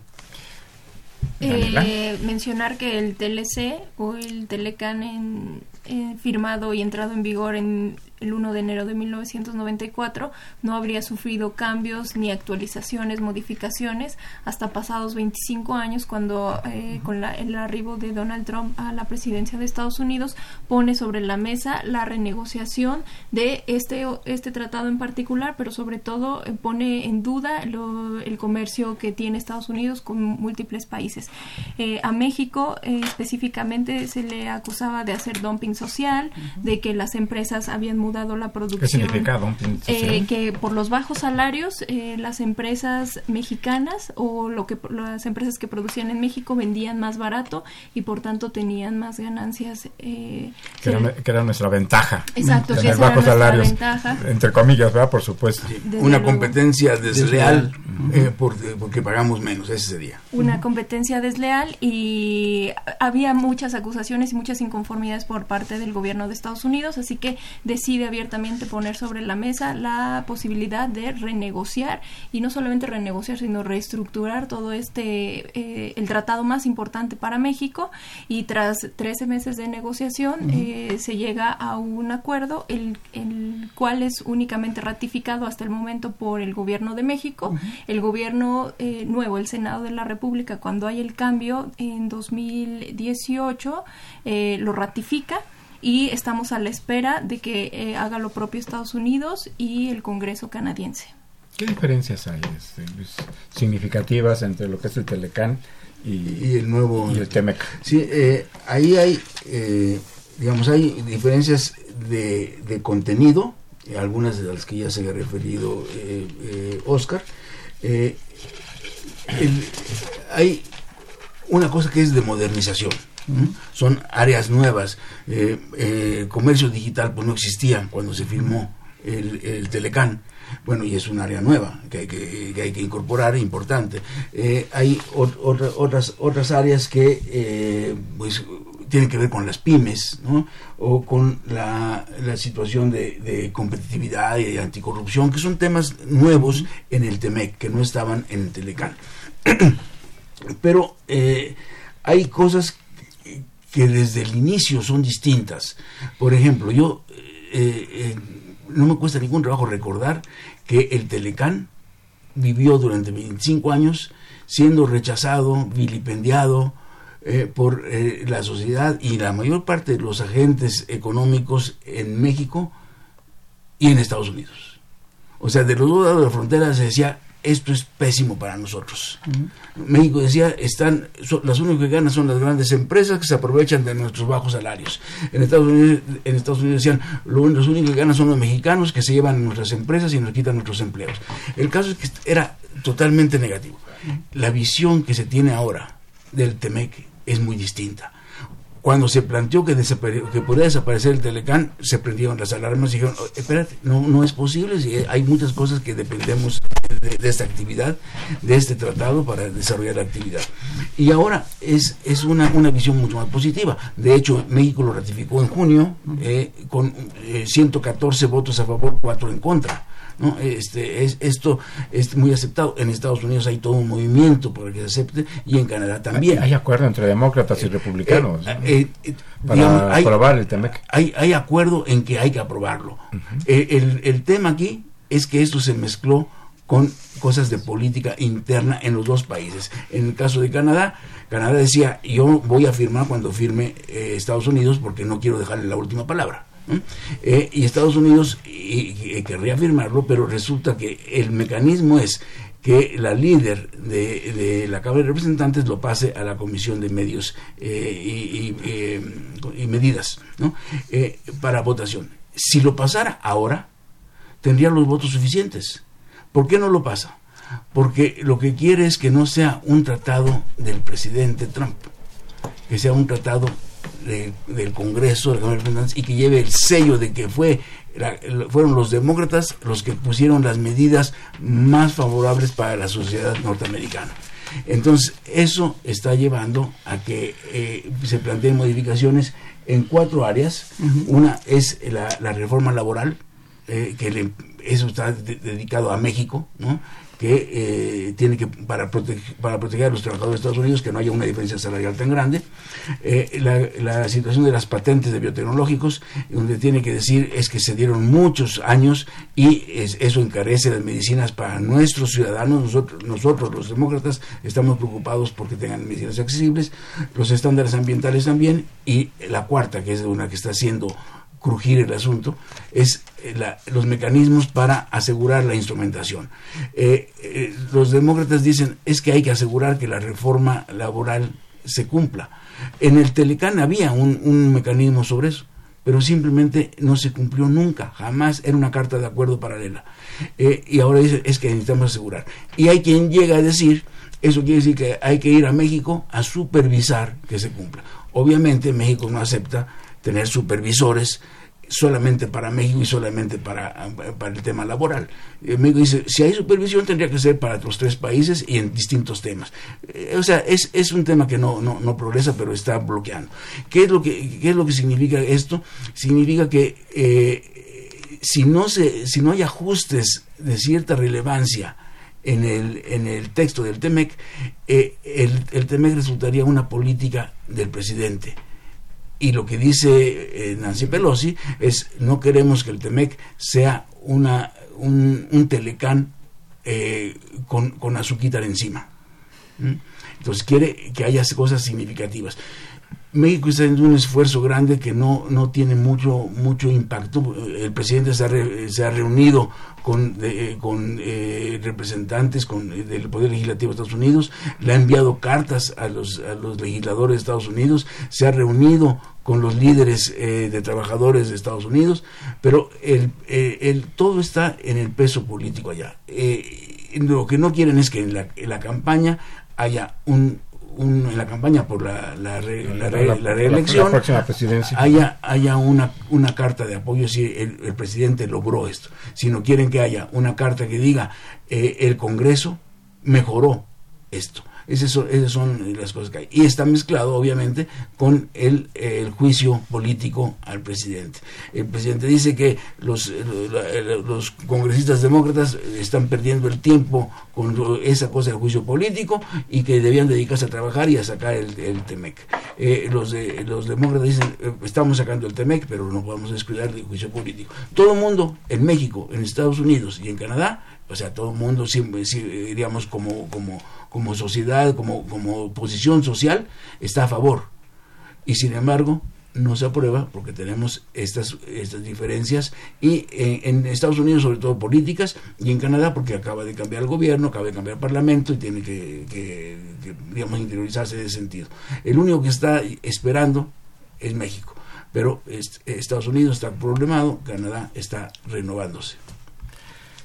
Eh, mencionar que el TLC o el Telecan en, firmado y entrado en vigor en el 1 de enero de 1994 no habría sufrido cambios ni actualizaciones, modificaciones hasta pasados 25 años cuando eh, con el arribo de Donald Trump a la presidencia de Estados Unidos pone sobre la mesa la renegociación de este, este tratado en particular, pero sobre todo eh, pone en duda el comercio que tiene Estados Unidos con múltiples países. Eh, a México específicamente se le acusaba de hacer dumping social, de que las empresas habían mudado la producción. ¿Qué significa dumping social? que por los bajos salarios las empresas mexicanas o lo que las empresas que producían en México vendían más barato y por tanto tenían más ganancias. Eh, que, era, nuestra ventaja. Exacto, que bajos salarios. Ventaja. Entre comillas, ¿verdad? Por supuesto. Una competencia desleal, eh, porque, pagamos menos ese día. Una competencia desleal y había muchas acusaciones y muchas inconformidades por parte del gobierno de Estados Unidos, así que decide abiertamente poner sobre la mesa la posibilidad de renegociar y no solamente renegociar, sino reestructurar todo este, eh, el tratado más importante para México y tras 13 meses de negociación eh, se llega a un acuerdo, el, el, cual es únicamente ratificado hasta el momento por el gobierno de México, el gobierno eh, nuevo, el Senado de la República, cuando hay el cambio en 2018, lo ratifica y estamos a la espera de que haga lo propio Estados Unidos y el Congreso canadiense. ¿Qué diferencias hay este, significativas entre lo que es el Telecán y, el nuevo y el Temec? Sí, eh, ahí hay, eh, digamos, hay diferencias de, de contenido, algunas de las que ya se ha referido eh, Oscar. hay una cosa que es de modernización. Son áreas nuevas. comercio digital pues no existía cuando se firmó el, el Telecán bueno, y es un área nueva que hay que, hay que incorporar, importante. Eh, hay otras, otras áreas que eh, pues, tienen que ver con las pymes, ¿no? O con la, la situación de, competitividad y de anticorrupción, que son temas nuevos en el TEMEC, que no estaban en el Telecán. [clears throat] Pero eh, hay cosas que desde el inicio son distintas. Por ejemplo, yo no me cuesta ningún trabajo recordar que el Telecán vivió durante 25 años siendo rechazado, vilipendiado eh, por eh, la sociedad y la mayor parte de los agentes económicos en México y en Estados Unidos. O sea, de los dos lados de la frontera se decía, esto es pésimo para nosotros. México decía, están, las únicas que ganan son las grandes empresas que se aprovechan de nuestros bajos salarios. En Estados Unidos, en Estados Unidos decían, lo, los únicos que ganan son los mexicanos que se llevan nuestras empresas y nos quitan nuestros empleos. El caso es que era totalmente negativo. La visión que se tiene ahora del TEMEC es muy distinta cuando se planteó que, que podía desaparecer el Telecán, se prendieron las alarmas y dijeron, oh, espérate, no, no es posible, si hay muchas cosas que dependemos de, esta actividad, de este tratado para desarrollar la actividad. Y ahora es, es una, una visión mucho más positiva. De hecho, México lo ratificó en junio eh, con 114 eh, votos a favor, 4 en contra. ¿No? Este, es, esto es muy aceptado. En Estados Unidos hay todo un movimiento para que se acepte y en Canadá también. Hay, acuerdo entre demócratas y republicanos eh, eh, para aprobar el TEMEC. Hay, hay acuerdo en que hay que aprobarlo. Eh, el, el tema aquí es que esto se mezcló con cosas de política interna en los dos países. En el caso de Canadá, Canadá decía, yo voy a firmar cuando firme Estados Unidos porque no quiero dejarle la última palabra. Eh, y Estados Unidos querría firmarlo, pero resulta que el mecanismo es que la líder de, la Cámara de Representantes lo pase a la Comisión de Medios eh, y, Medidas eh, para votación. Si lo pasara ahora, tendría los votos suficientes. ¿Por qué no lo pasa? Porque lo que quiere es que no sea un tratado del presidente Trump, que sea un tratado del Congreso y que lleve el sello de que fue fueron los demócratas los que pusieron las medidas más favorables para la sociedad norteamericana. Entonces, eso está llevando a que eh, se planteen modificaciones en cuatro áreas. Una es la, reforma laboral, eh, que eso está dedicado a México, ¿no? Que eh, tiene que, para, para proteger a los trabajadores de Estados Unidos, que no haya una diferencia salarial tan grande. Eh, la, situación de las patentes de biotecnológicos, donde tiene que decir es que se dieron muchos años y eso encarece las medicinas para nuestros ciudadanos. Nosotros, nosotros, los demócratas, estamos preocupados porque tengan medicinas accesibles, los estándares ambientales también, y la cuarta, que es una que está haciendo crujir el asunto, es eh, los mecanismos para asegurar la instrumentación. Eh, eh, los demócratas dicen es que hay que asegurar que la reforma laboral se cumpla. En el Telecán había un, mecanismo sobre eso, pero simplemente no se cumplió nunca, jamás era una carta de acuerdo paralela. y ahora dice es que necesitamos asegurar. Y hay quien llega a decir, eso quiere decir que hay que ir a México a supervisar que se cumpla. Obviamente México no acepta tener supervisores solamente para México y solamente para, para el tema laboral. Eh, México dice, si hay supervisión tendría que ser para los tres países y en distintos temas. Eh, o sea, es, es, un tema que no, no, no, progresa, pero está bloqueando. ¿Qué es lo que, qué es lo que significa esto? Significa que eh, si, no se, si no hay ajustes de cierta relevancia, en el, en el texto del TEMEC, el, el TEMEC resultaría una política del presidente y lo que dice eh, Nancy Pelosi es no queremos que el TEMEC sea una, un, telecán eh, con, con azuquitar encima. Entonces quiere que haya cosas significativas. México está haciendo un esfuerzo grande que no, no tiene mucho, mucho impacto. El presidente se ha, se ha reunido con, con eh, representantes con, del Poder Legislativo de Estados Unidos, le ha enviado cartas a los, a los legisladores de Estados Unidos, se ha reunido con los líderes eh, de trabajadores de Estados Unidos, pero el, eh, el, todo está en el peso político allá. lo que no quieren es que en la, en la campaña haya un en la campaña por la, la, reelección haya, haya una, una carta de apoyo si el, el, presidente logró esto, sino quieren que haya una carta que diga eh, el Congreso mejoró esto. Esas son, las cosas que hay. Y está mezclado, obviamente, con el, juicio político al presidente. El presidente dice que los, los congresistas demócratas están perdiendo el tiempo con esa cosa del juicio político y que debían dedicarse a trabajar y a sacar el, el TEMEC. Eh, los, de, los demócratas dicen, eh, estamos sacando el TEMEC, pero no podemos descuidar del juicio político. Todo el mundo, en México, en Estados Unidos y en Canadá, o sea, todo el mundo, siempre, diríamos, como, como, como sociedad, como, como posición social, está a favor. Y sin embargo, no se aprueba porque tenemos estas, estas diferencias y en, Estados Unidos sobre todo políticas y en Canadá porque acaba de cambiar el gobierno, acaba de cambiar el parlamento y tiene que, digamos, interiorizarse en ese sentido. El único que está esperando es México, pero Estados Unidos está problemado, Canadá está renovándose.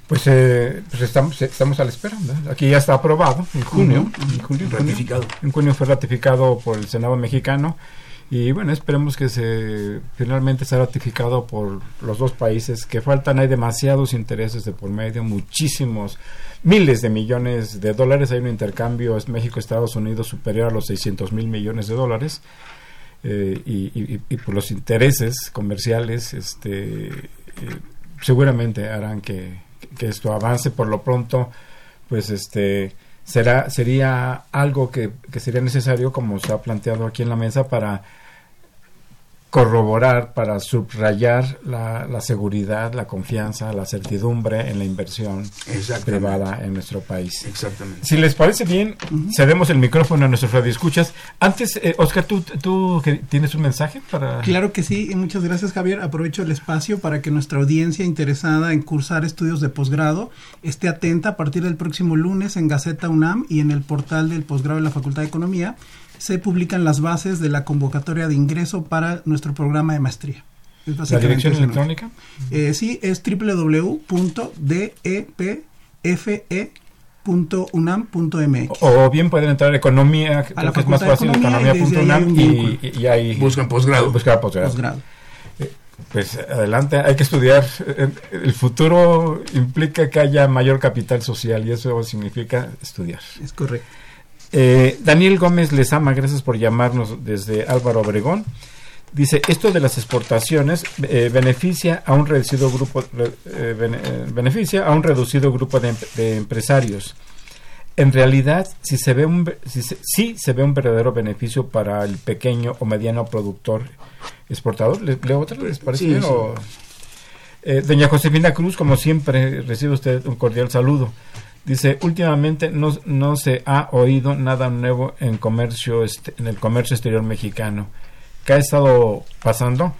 Pues, eh, pues estamos, estamos a la espera. Aquí ya está aprobado en junio. en junio ratificado. en junio fue ratificado por el Senado mexicano. Y bueno, esperemos que se finalmente sea ratificado por los dos países que faltan. Hay demasiados intereses de por medio, muchísimos, miles de millones de dólares. Hay un intercambio es México-Estados Unidos superior a los 600 mil millones de dólares. Eh, y, y, por los intereses comerciales, este, eh, seguramente harán que, que esto avance por lo pronto, pues este será sería algo que, que sería necesario, como se ha planteado aquí en la mesa, para corroborar, para subrayar la, la, seguridad, la confianza, la certidumbre en la inversión privada en nuestro país. Exactamente. Si les parece bien, cedemos el micrófono a nuestros radioescuchas. Antes, eh, Oscar, ¿tú, ¿tú tienes un mensaje para...? Claro que sí, y muchas gracias Javier. Aprovecho el espacio para que nuestra audiencia interesada en cursar estudios de posgrado esté atenta a partir del próximo lunes en Gaceta UNAM y en el portal del posgrado de la Facultad de Economía se publican las bases de la convocatoria de ingreso para nuestro programa de maestría. ¿La dirección electrónica? Eh, sí, es www.depfe.unam.mx. O bien pueden entrar a economía, creo que es más fácil, economía.unam y, y, ahí buscan posgrado. Buscar posgrado. Eh, pues adelante, hay que estudiar. El futuro implica que haya mayor capital social y eso significa estudiar. Es correcto. Eh, Daniel Gómez les ama, gracias por llamarnos desde Álvaro Obregón. Dice, esto de las exportaciones eh, beneficia a un reducido grupo beneficia a un reducido grupo de, de, empresarios. En realidad, si se ve un si se, sí se ve un verdadero beneficio para el pequeño o mediano productor exportador. ¿Le, leo otra? ¿Les parece Sí, bien? sí. O- Eh, doña Josefina Cruz, como siempre, recibe usted un cordial saludo. Dice, últimamente no, no se ha oído nada nuevo en comercio este- en el comercio exterior mexicano. ¿Qué ha estado pasando?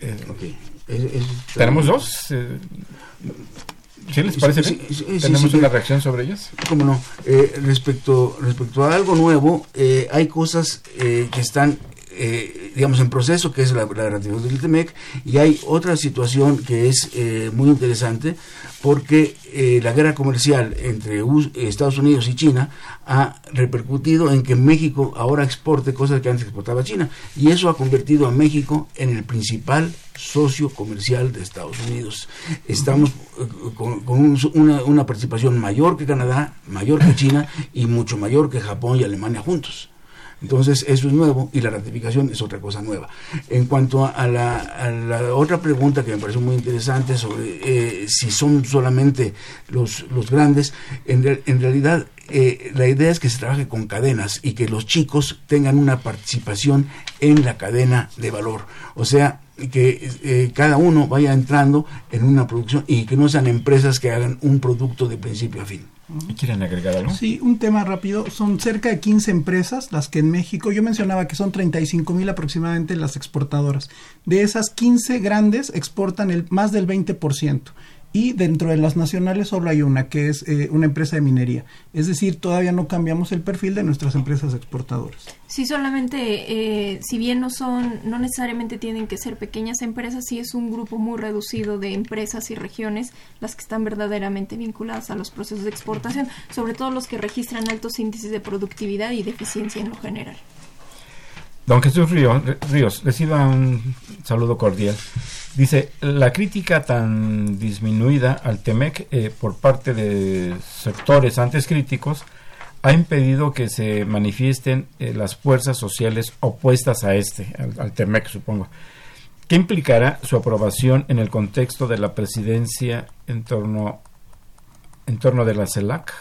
Eh, Ok. Es- es- Tenemos dos. eh, ¿Sí les parece Sí, bien? sí, sí, ¿Tenemos una reacción sobre ellas? ¿Cómo no? Eh, respecto, respecto a algo nuevo, eh, hay cosas eh, que están, eh, digamos, en proceso, que es la, la del TEMEC, y hay otra situación que es eh, muy interesante, porque eh, la guerra comercial entre U- Estados Unidos y China ha repercutido en que México ahora exporte cosas que antes exportaba China, y eso ha convertido a México en el principal socio comercial de Estados Unidos. Estamos eh, con, con un- una, una participación mayor que Canadá, mayor que China y mucho mayor que Japón y Alemania juntos. Entonces, eso es nuevo y la ratificación es otra cosa nueva. En cuanto a la, a la otra pregunta que me pareció muy interesante sobre eh, si son solamente los, los grandes, en, en realidad eh, la idea es que se trabaje con cadenas y que los chicos tengan una participación en la cadena de valor. O sea, que eh, cada uno vaya entrando en una producción y que no sean empresas que hagan un producto de principio a fin. ¿Y ¿Quieren agregar algo? Sí, un tema rápido. Son cerca de 15 empresas las que en México, yo mencionaba que son 35 mil aproximadamente las exportadoras. De esas 15 grandes exportan el más del 20%. Y dentro de las nacionales solo hay una, que es eh, una empresa de minería. Es decir, todavía no cambiamos el perfil de nuestras empresas exportadoras. Sí, solamente, eh, si bien no son, no necesariamente tienen que ser pequeñas empresas, sí es un grupo muy reducido de empresas y regiones las que están verdaderamente vinculadas a los procesos de exportación, sobre todo los que registran altos índices de productividad y de eficiencia en lo general. Don Jesús Río- Ríos, reciba un saludo cordial. Dice, la crítica tan disminuida al TEMEC eh, por parte de sectores antes críticos ha impedido que se manifiesten eh, las fuerzas sociales opuestas a este, al, al TEMEC supongo. ¿Qué implicará su aprobación en el contexto de la presidencia en torno, en torno de la CELAC?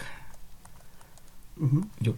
Yo-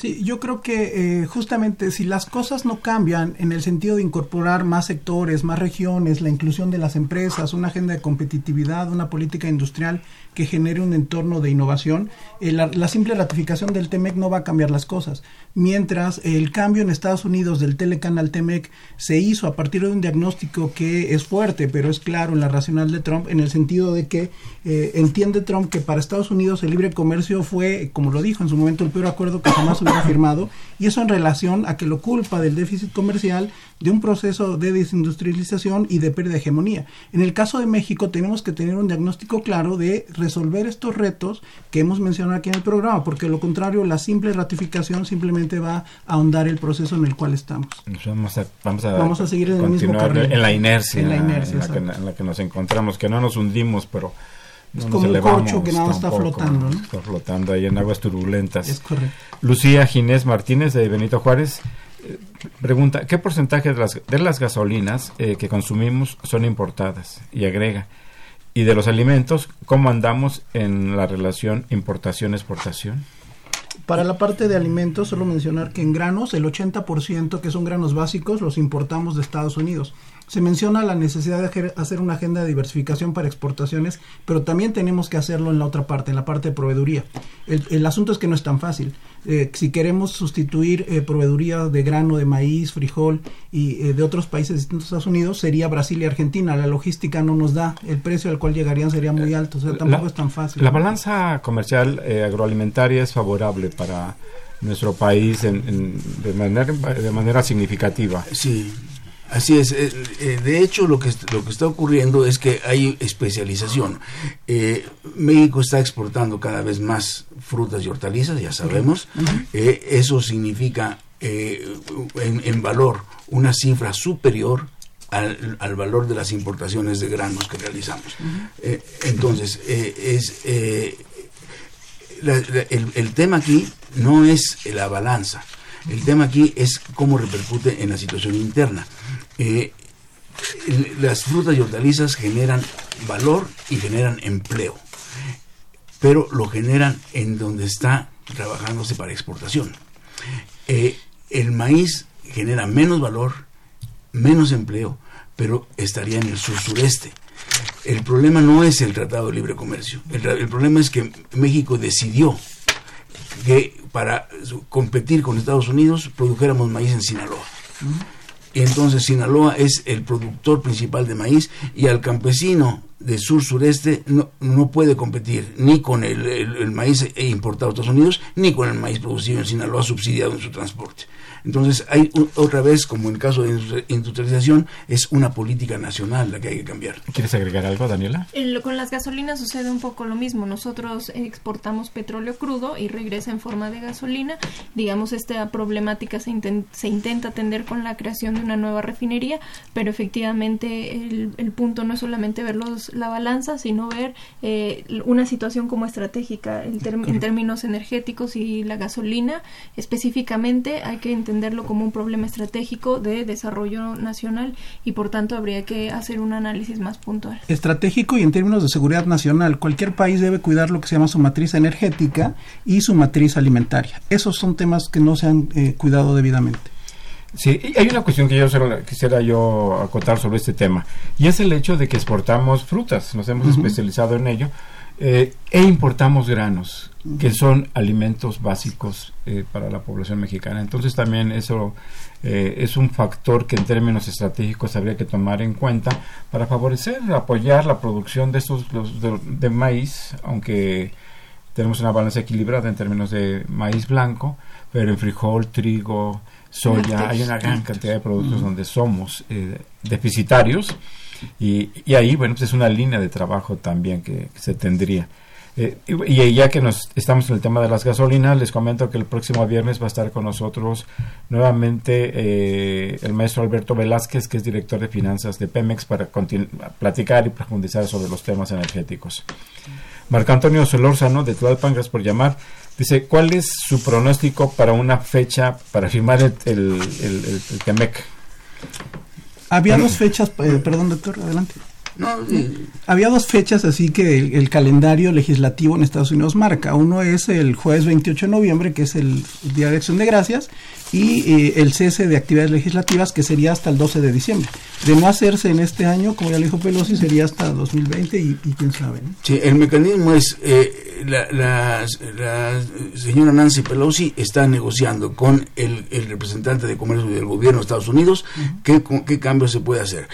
Sí, yo creo que eh, justamente si las cosas no cambian en el sentido de incorporar más sectores, más regiones, la inclusión de las empresas, una agenda de competitividad, una política industrial que genere un entorno de innovación, eh, la, simple ratificación del TEMEC no va a cambiar las cosas. Mientras el cambio en Estados Unidos del Telecan al TEMEC se hizo a partir de un diagnóstico que es fuerte, pero es claro en la racional de Trump, en el sentido de que eh, entiende Trump que para Estados Unidos el libre comercio fue, como lo dijo en su momento, el peor acuerdo que jamás hubiera firmado, y eso en relación a que lo culpa del déficit comercial de un proceso de desindustrialización y de pérdida de hegemonía. En el caso de México tenemos que tener un diagnóstico claro de resolver estos retos que hemos mencionado aquí en el programa, porque lo contrario la simple ratificación simplemente va a ahondar el proceso en el cual estamos. Vamos a, vamos a, Vamos a seguir en el mismo carril. en la inercia, En la inercia, en la, que, exacto. en la que nos encontramos, que no nos hundimos, pero Es como un corcho que nada más está flotando, ¿no? Está flotando ahí en aguas turbulentas. Es correcto. Lucía Ginés Martínez de Benito Juárez eh, pregunta, ¿qué porcentaje de las, de las gasolinas eh, que consumimos son importadas? Y agrega, y de los alimentos, ¿cómo andamos en la relación importación-exportación? Para la parte de alimentos, solo mencionar que en granos, el 80% que son granos básicos los importamos de Estados Unidos. Se menciona la necesidad de hacer- una agenda de diversificación para exportaciones, pero también tenemos que hacerlo en la otra parte, en la parte de proveeduría. El, el asunto es que no es tan fácil. Eh, si queremos sustituir eh, proveeduría de grano, de maíz, frijol y eh, de otros países distintos a Estados Unidos, sería Brasil y Argentina. La logística no nos da, el precio al cual llegarían sería muy alto, o sea, tampoco La- es tan fácil. La balanza comercial eh, agroalimentaria es favorable para nuestro país en- en- de, manera, de manera significativa. Sí, así es. Eh, eh, de hecho, lo que, lo que está ocurriendo es que hay especialización. Eh, México está exportando cada vez más frutas y hortalizas, ya sabemos. Eh, eso significa eh, en, en valor una cifra superior al, al valor de las importaciones de granos que realizamos. Eh, entonces, eh, es... eh, la- la- el, el tema aquí no es la balanza. El tema aquí es cómo repercute en la situación interna. Eh, las frutas y hortalizas generan valor y generan empleo, pero lo generan en donde está trabajándose para exportación. Eh, el maíz genera menos valor, menos empleo, pero estaría en el sur-sureste. El problema no es el Tratado de Libre Comercio, el, problema es que México decidió que para competir con Estados Unidos produjéramos maíz en Sinaloa. Entonces Sinaloa es el productor principal de maíz y al campesino de sur-sureste no, no, puede competir ni con el, el, maíz importado a Estados Unidos ni con el maíz producido en Sinaloa subsidiado en su transporte. Entonces, hay otra vez, como en el caso de industrialización, es una política nacional la que hay que cambiar. ¿Quieres agregar algo, Daniela? con las gasolinas sucede un poco lo mismo. Nosotros exportamos petróleo crudo y regresa en forma de gasolina. Digamos, esta problemática se, se intenta atender con la creación de una nueva refinería, pero efectivamente el, punto no es solamente ver los, la balanza, sino ver eh, una situación como estratégica en términos energéticos y la gasolina específicamente hay que entenderlo como un problema estratégico de desarrollo nacional y por tanto habría que hacer un análisis más puntual. Estratégico y en términos de seguridad nacional, cualquier país debe cuidar lo que se llama su matriz energética y su matriz alimentaria. Esos son temas que no se han eh, cuidado debidamente. Sí, hay una cuestión que yo quisiera yo acotar sobre este tema, y es el hecho de que exportamos frutas, nos hemos especializado en ello, eh, e importamos granos, que son alimentos básicos eh, para la población mexicana. Entonces también eso eh, es un factor que en términos estratégicos habría que tomar en cuenta para favorecer, apoyar la producción de estos de, maíz, aunque tenemos una balanza equilibrada en términos de maíz blanco, pero en frijol, trigo, soya, hay una gran cantidad de productos donde somos deficitarios y, y, ahí, bueno, pues es una línea de trabajo también que, se tendría. Eh, y, ya que nos estamos en el tema de las gasolinas, les comento que el próximo viernes va a estar con nosotros nuevamente eh, el maestro Alberto Velázquez, que es director de finanzas de Pemex, para platicar y profundizar sobre los temas energéticos. Marco Antonio Solórzano, de Tlalpan, gracias por llamar. Dice, ¿cuál es su pronóstico para una fecha para firmar el, el, el, el TEMEC? Había dos fechas, eh, perdón doctor, adelante. Había dos fechas así que el, calendario legislativo en Estados Unidos marca. Uno es el jueves 28 de noviembre, que es el Día de Acción de Gracias, y eh, el cese de actividades legislativas, que sería hasta el 12 de diciembre. De no hacerse en este año, como ya le dijo Pelosi, sería hasta 2020 y, quién sabe. Sí, el mecanismo es, eh, la, señora Nancy Pelosi está negociando con el, representante de comercio del gobierno de Estados Unidos qué, qué cambio se puede hacer.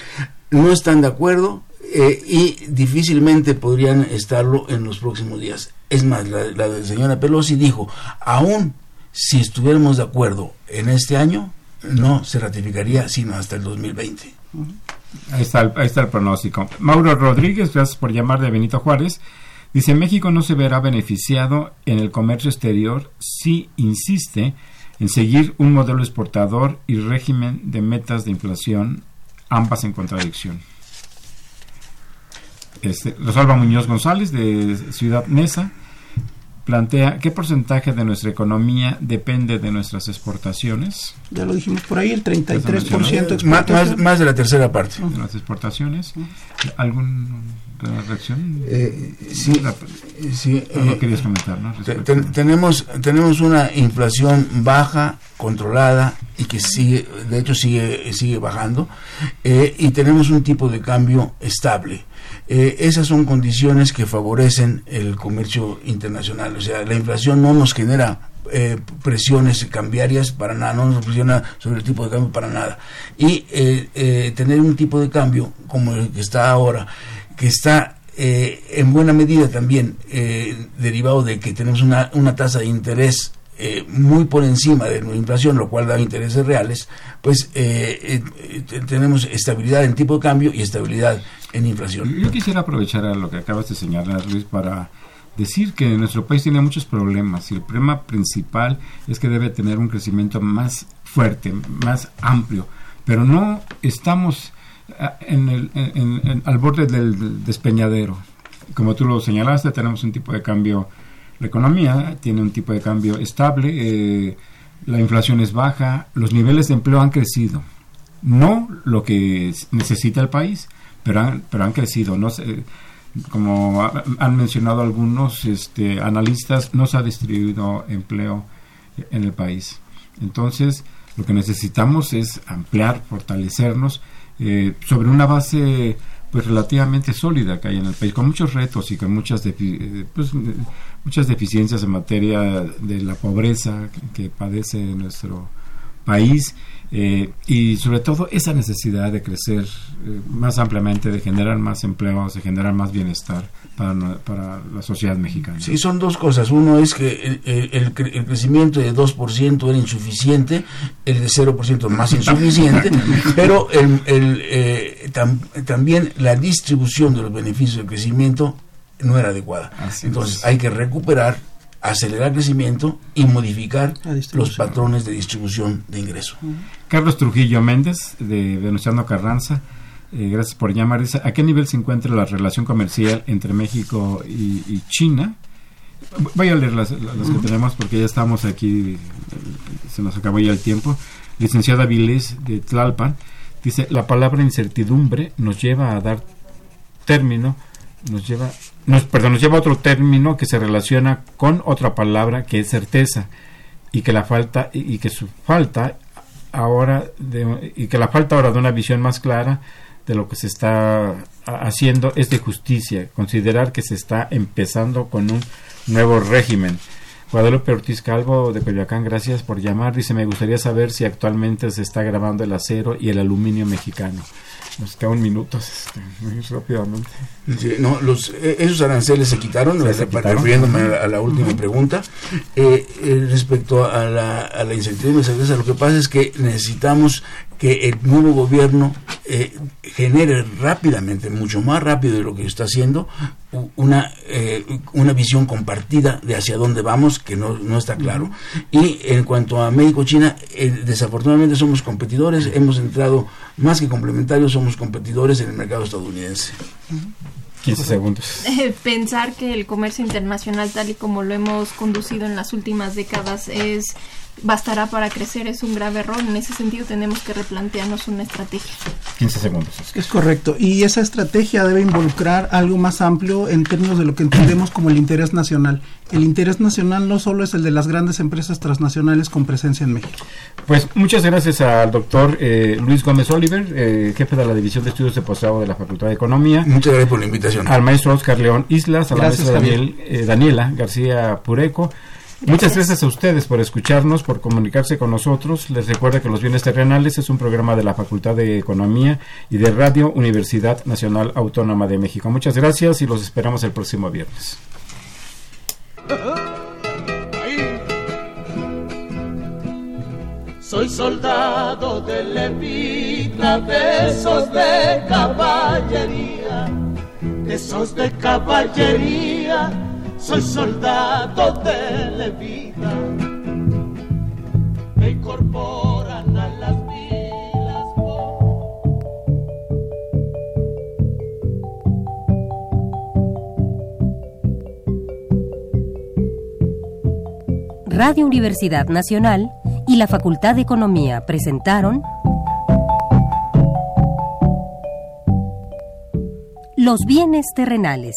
No están de acuerdo, eh, y difícilmente podrían estarlo en los próximos días. Es más, la, señora Pelosi dijo, aún si estuviéramos de acuerdo en este año, no se ratificaría sino hasta el 2020. Ahí está, el, ahí está el pronóstico. Mauro Rodríguez, gracias por llamar de Benito Juárez. Dice, México no se verá beneficiado en el comercio exterior si insiste en seguir un modelo exportador y régimen de metas de inflación, ambas en contradicción. Este, Rosalba Muñoz González de Ciudad Neza plantea qué porcentaje de nuestra economía depende de nuestras exportaciones. Ya lo dijimos por ahí, el 33% más, más, de la tercera parte. De las exportaciones. ¿Alguna reacción? Eh, sí, sí eh, querías comentar, ¿no? tenemos, tenemos una inflación baja, controlada y que sigue, de hecho sigue, sigue bajando, eh, y tenemos un tipo de cambio estable. Eh, esas son condiciones que favorecen el comercio internacional. O sea, la inflación no nos genera eh, presiones cambiarias para nada, no nos presiona sobre el tipo de cambio para nada. Y eh, tener un tipo de cambio como el que está ahora, que está en buena medida también derivado de que tenemos una, una tasa de interés muy por encima de la inflación, lo cual da intereses reales, pues tenemos estabilidad en tipo de cambio y estabilidad en inflación. Yo quisiera aprovechar a lo que acabas de señalar, Luis, para decir que nuestro país tiene muchos problemas y el problema principal es que debe tener un crecimiento más fuerte, más amplio, pero no estamos ah, en el, al borde del despeñadero. Como tú lo señalaste, tenemos un tipo de cambio, la economía tiene un tipo de cambio estable, eh, la inflación es baja, los niveles de empleo han crecido no lo que necesita el país, pero han, pero han crecido. No sé, como han mencionado algunos este, analistas, no se ha distribuido empleo en el país. Entonces, lo que necesitamos es ampliar, fortalecernos eh, sobre una base pues relativamente sólida que hay en el país, con muchos retos y con muchas, eh, pues, muchas deficiencias en materia de la pobreza que padece nuestro país eh, y sobre todo esa necesidad de crecer eh, más ampliamente, de generar más empleos, de generar más bienestar para, para la sociedad mexicana. Sí, son dos cosas. Uno es que el, el, crecimiento de 2% era insuficiente, el de 0% más [laughs] insuficiente, pero el, eh, también la distribución de los beneficios del crecimiento no era adecuada. Entonces hay que recuperar acelerar el crecimiento y modificar los patrones de distribución de ingreso. Carlos Trujillo Méndez, de Venustiano Carranza, eh, gracias por llamar. Dice, ¿a qué nivel se encuentra la relación comercial entre México y, China? Voy a leer las, que tenemos porque ya estamos aquí, se nos acabó ya el tiempo. Licenciada Vilés de Tlalpan dice, la palabra incertidumbre nos lleva a dar término, nos lleva nos, perdón, nos lleva otro término que se relaciona con otra palabra que es certeza y que la falta y, que su falta ahora de, y que la falta ahora de una visión más clara de lo que se está haciendo es de justicia, considerar que se está empezando con un nuevo régimen. Guadalupe Ortiz Calvo de Coyoacán, gracias por llamar. Dice, me gustaría saber si actualmente se está grabando el acero y el aluminio mexicano. Nos quedan minutos este, muy rápidamente. No, los, eh, esos aranceles se quitaron, refiriéndome a la, última pregunta. Eh, eh, respecto a la, a la incertidumbre, lo que pasa es que necesitamos que el nuevo gobierno eh, genere rápidamente, mucho más rápido de lo que está haciendo, una, eh, una visión compartida de hacia dónde vamos, que no, no está claro. Y en cuanto a México-China, eh, desafortunadamente somos competidores, hemos entrado más que complementarios, somos competidores en el mercado estadounidense. 15 [laughs] segundos. [laughs] Pensar que el comercio internacional, tal y como lo hemos conducido en las últimas décadas, es bastará para crecer es un grave error. En ese sentido tenemos que replantearnos una estrategia. 15 segundos. Es correcto. Y esa estrategia debe involucrar algo más amplio en términos de lo que entendemos como el interés nacional. El interés nacional no solo es el de las grandes empresas transnacionales con presencia en México. Pues muchas gracias al doctor eh, Luis Gómez Oliver, eh, jefe de la División de Estudios de Posgrado de la Facultad de Economía. Muchas gracias por la invitación. Al maestro Oscar León Islas, a la maestra Daniel, eh, Daniela García Pureco Muchas gracias a ustedes por escucharnos, por comunicarse con nosotros. Les recuerdo que Los Bienes Terrenales es un programa de la Facultad de Economía y de Radio Universidad Nacional Autónoma de México. Muchas gracias y los esperamos el próximo viernes. Soy soldado de levita, de de caballería, de de caballería soy soldado de Levita. Me incorporan a las filas. Radio Universidad Nacional y la Facultad de Economía presentaron Los bienes terrenales